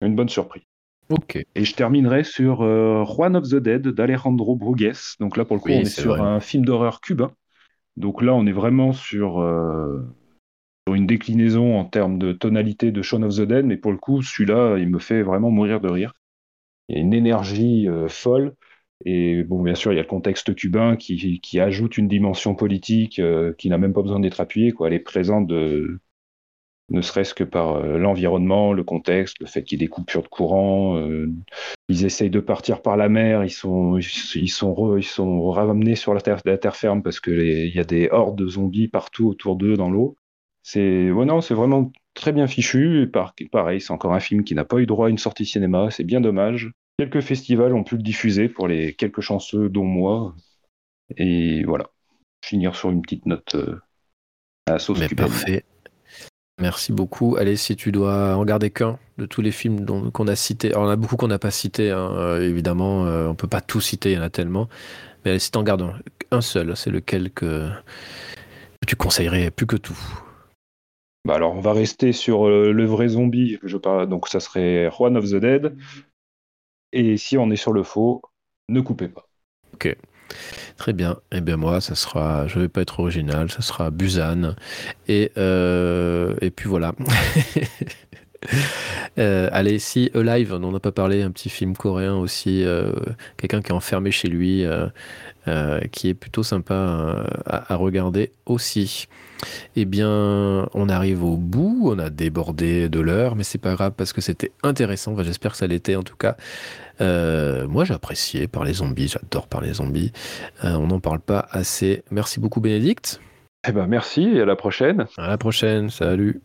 Une bonne surprise. Ok. Et je terminerai sur Juan of the Dead d'Alejandro Brugues. Donc là, pour le coup, Oui, on est sur vrai. un film d'horreur cubain. Donc là, on est vraiment sur, euh, sur une déclinaison en termes de tonalité de Shaun of the Dead, mais pour le coup, celui-là, il me fait vraiment mourir de rire. Il y a une énergie euh, folle. Et bon, bien sûr, il y a le contexte cubain qui, ajoute une dimension politique euh, qui n'a même pas besoin d'être appuyée. Elle est présente de, ne serait-ce que par euh, l'environnement, le contexte, le fait qu'il y ait des coupures de courant. euh, ils essayent de partir par la mer, ils sont, ils sont, re- ils sont ramenés sur la terre, la terre ferme parce qu'il y a des hordes de zombies partout autour d'eux dans l'eau. C'est ouais, non, c'est vraiment très bien fichu. Et par... pareil, c'est encore un film qui n'a pas eu droit à une sortie cinéma. C'est bien dommage. Quelques festivals ont pu le diffuser pour les quelques chanceux, dont moi. Et voilà. Finir sur une petite note euh, à la sauce Mais cubaine. parfait. Merci beaucoup. Allez, si tu dois en garder qu'un de tous les films qu'on a cités, alors on a beaucoup qu'on n'a pas cités, hein, euh, évidemment, euh, on peut pas tout citer, il y en a tellement. Mais allez, si t'en gardes un, un seul, c'est lequel que, tu conseillerais plus que tout? Bah alors, on va rester sur euh, le vrai zombie. Je parle, donc, ça serait Juan of the Dead. Et si on est sur le faux, ne coupez pas. Très bien. Eh bien moi, ça sera, je vais pas être original, ça sera Busan. Et euh, et puis voilà. *laughs* *laughs* Euh, allez, si Alive, on n'en a pas parlé, un petit film coréen aussi, euh, quelqu'un qui est enfermé chez lui, euh, qui est plutôt sympa à, à regarder aussi. Eh bien, on arrive au bout, on a débordé de l'heure, mais c'est pas grave parce que c'était intéressant. Enfin, J'espère que ça l'était en tout cas. Moi, j'ai apprécié par les zombies, j'adore par les zombies. On n'en parle pas assez. Merci beaucoup, Bénédicte. Eh ben, merci et à la prochaine. À la prochaine, salut.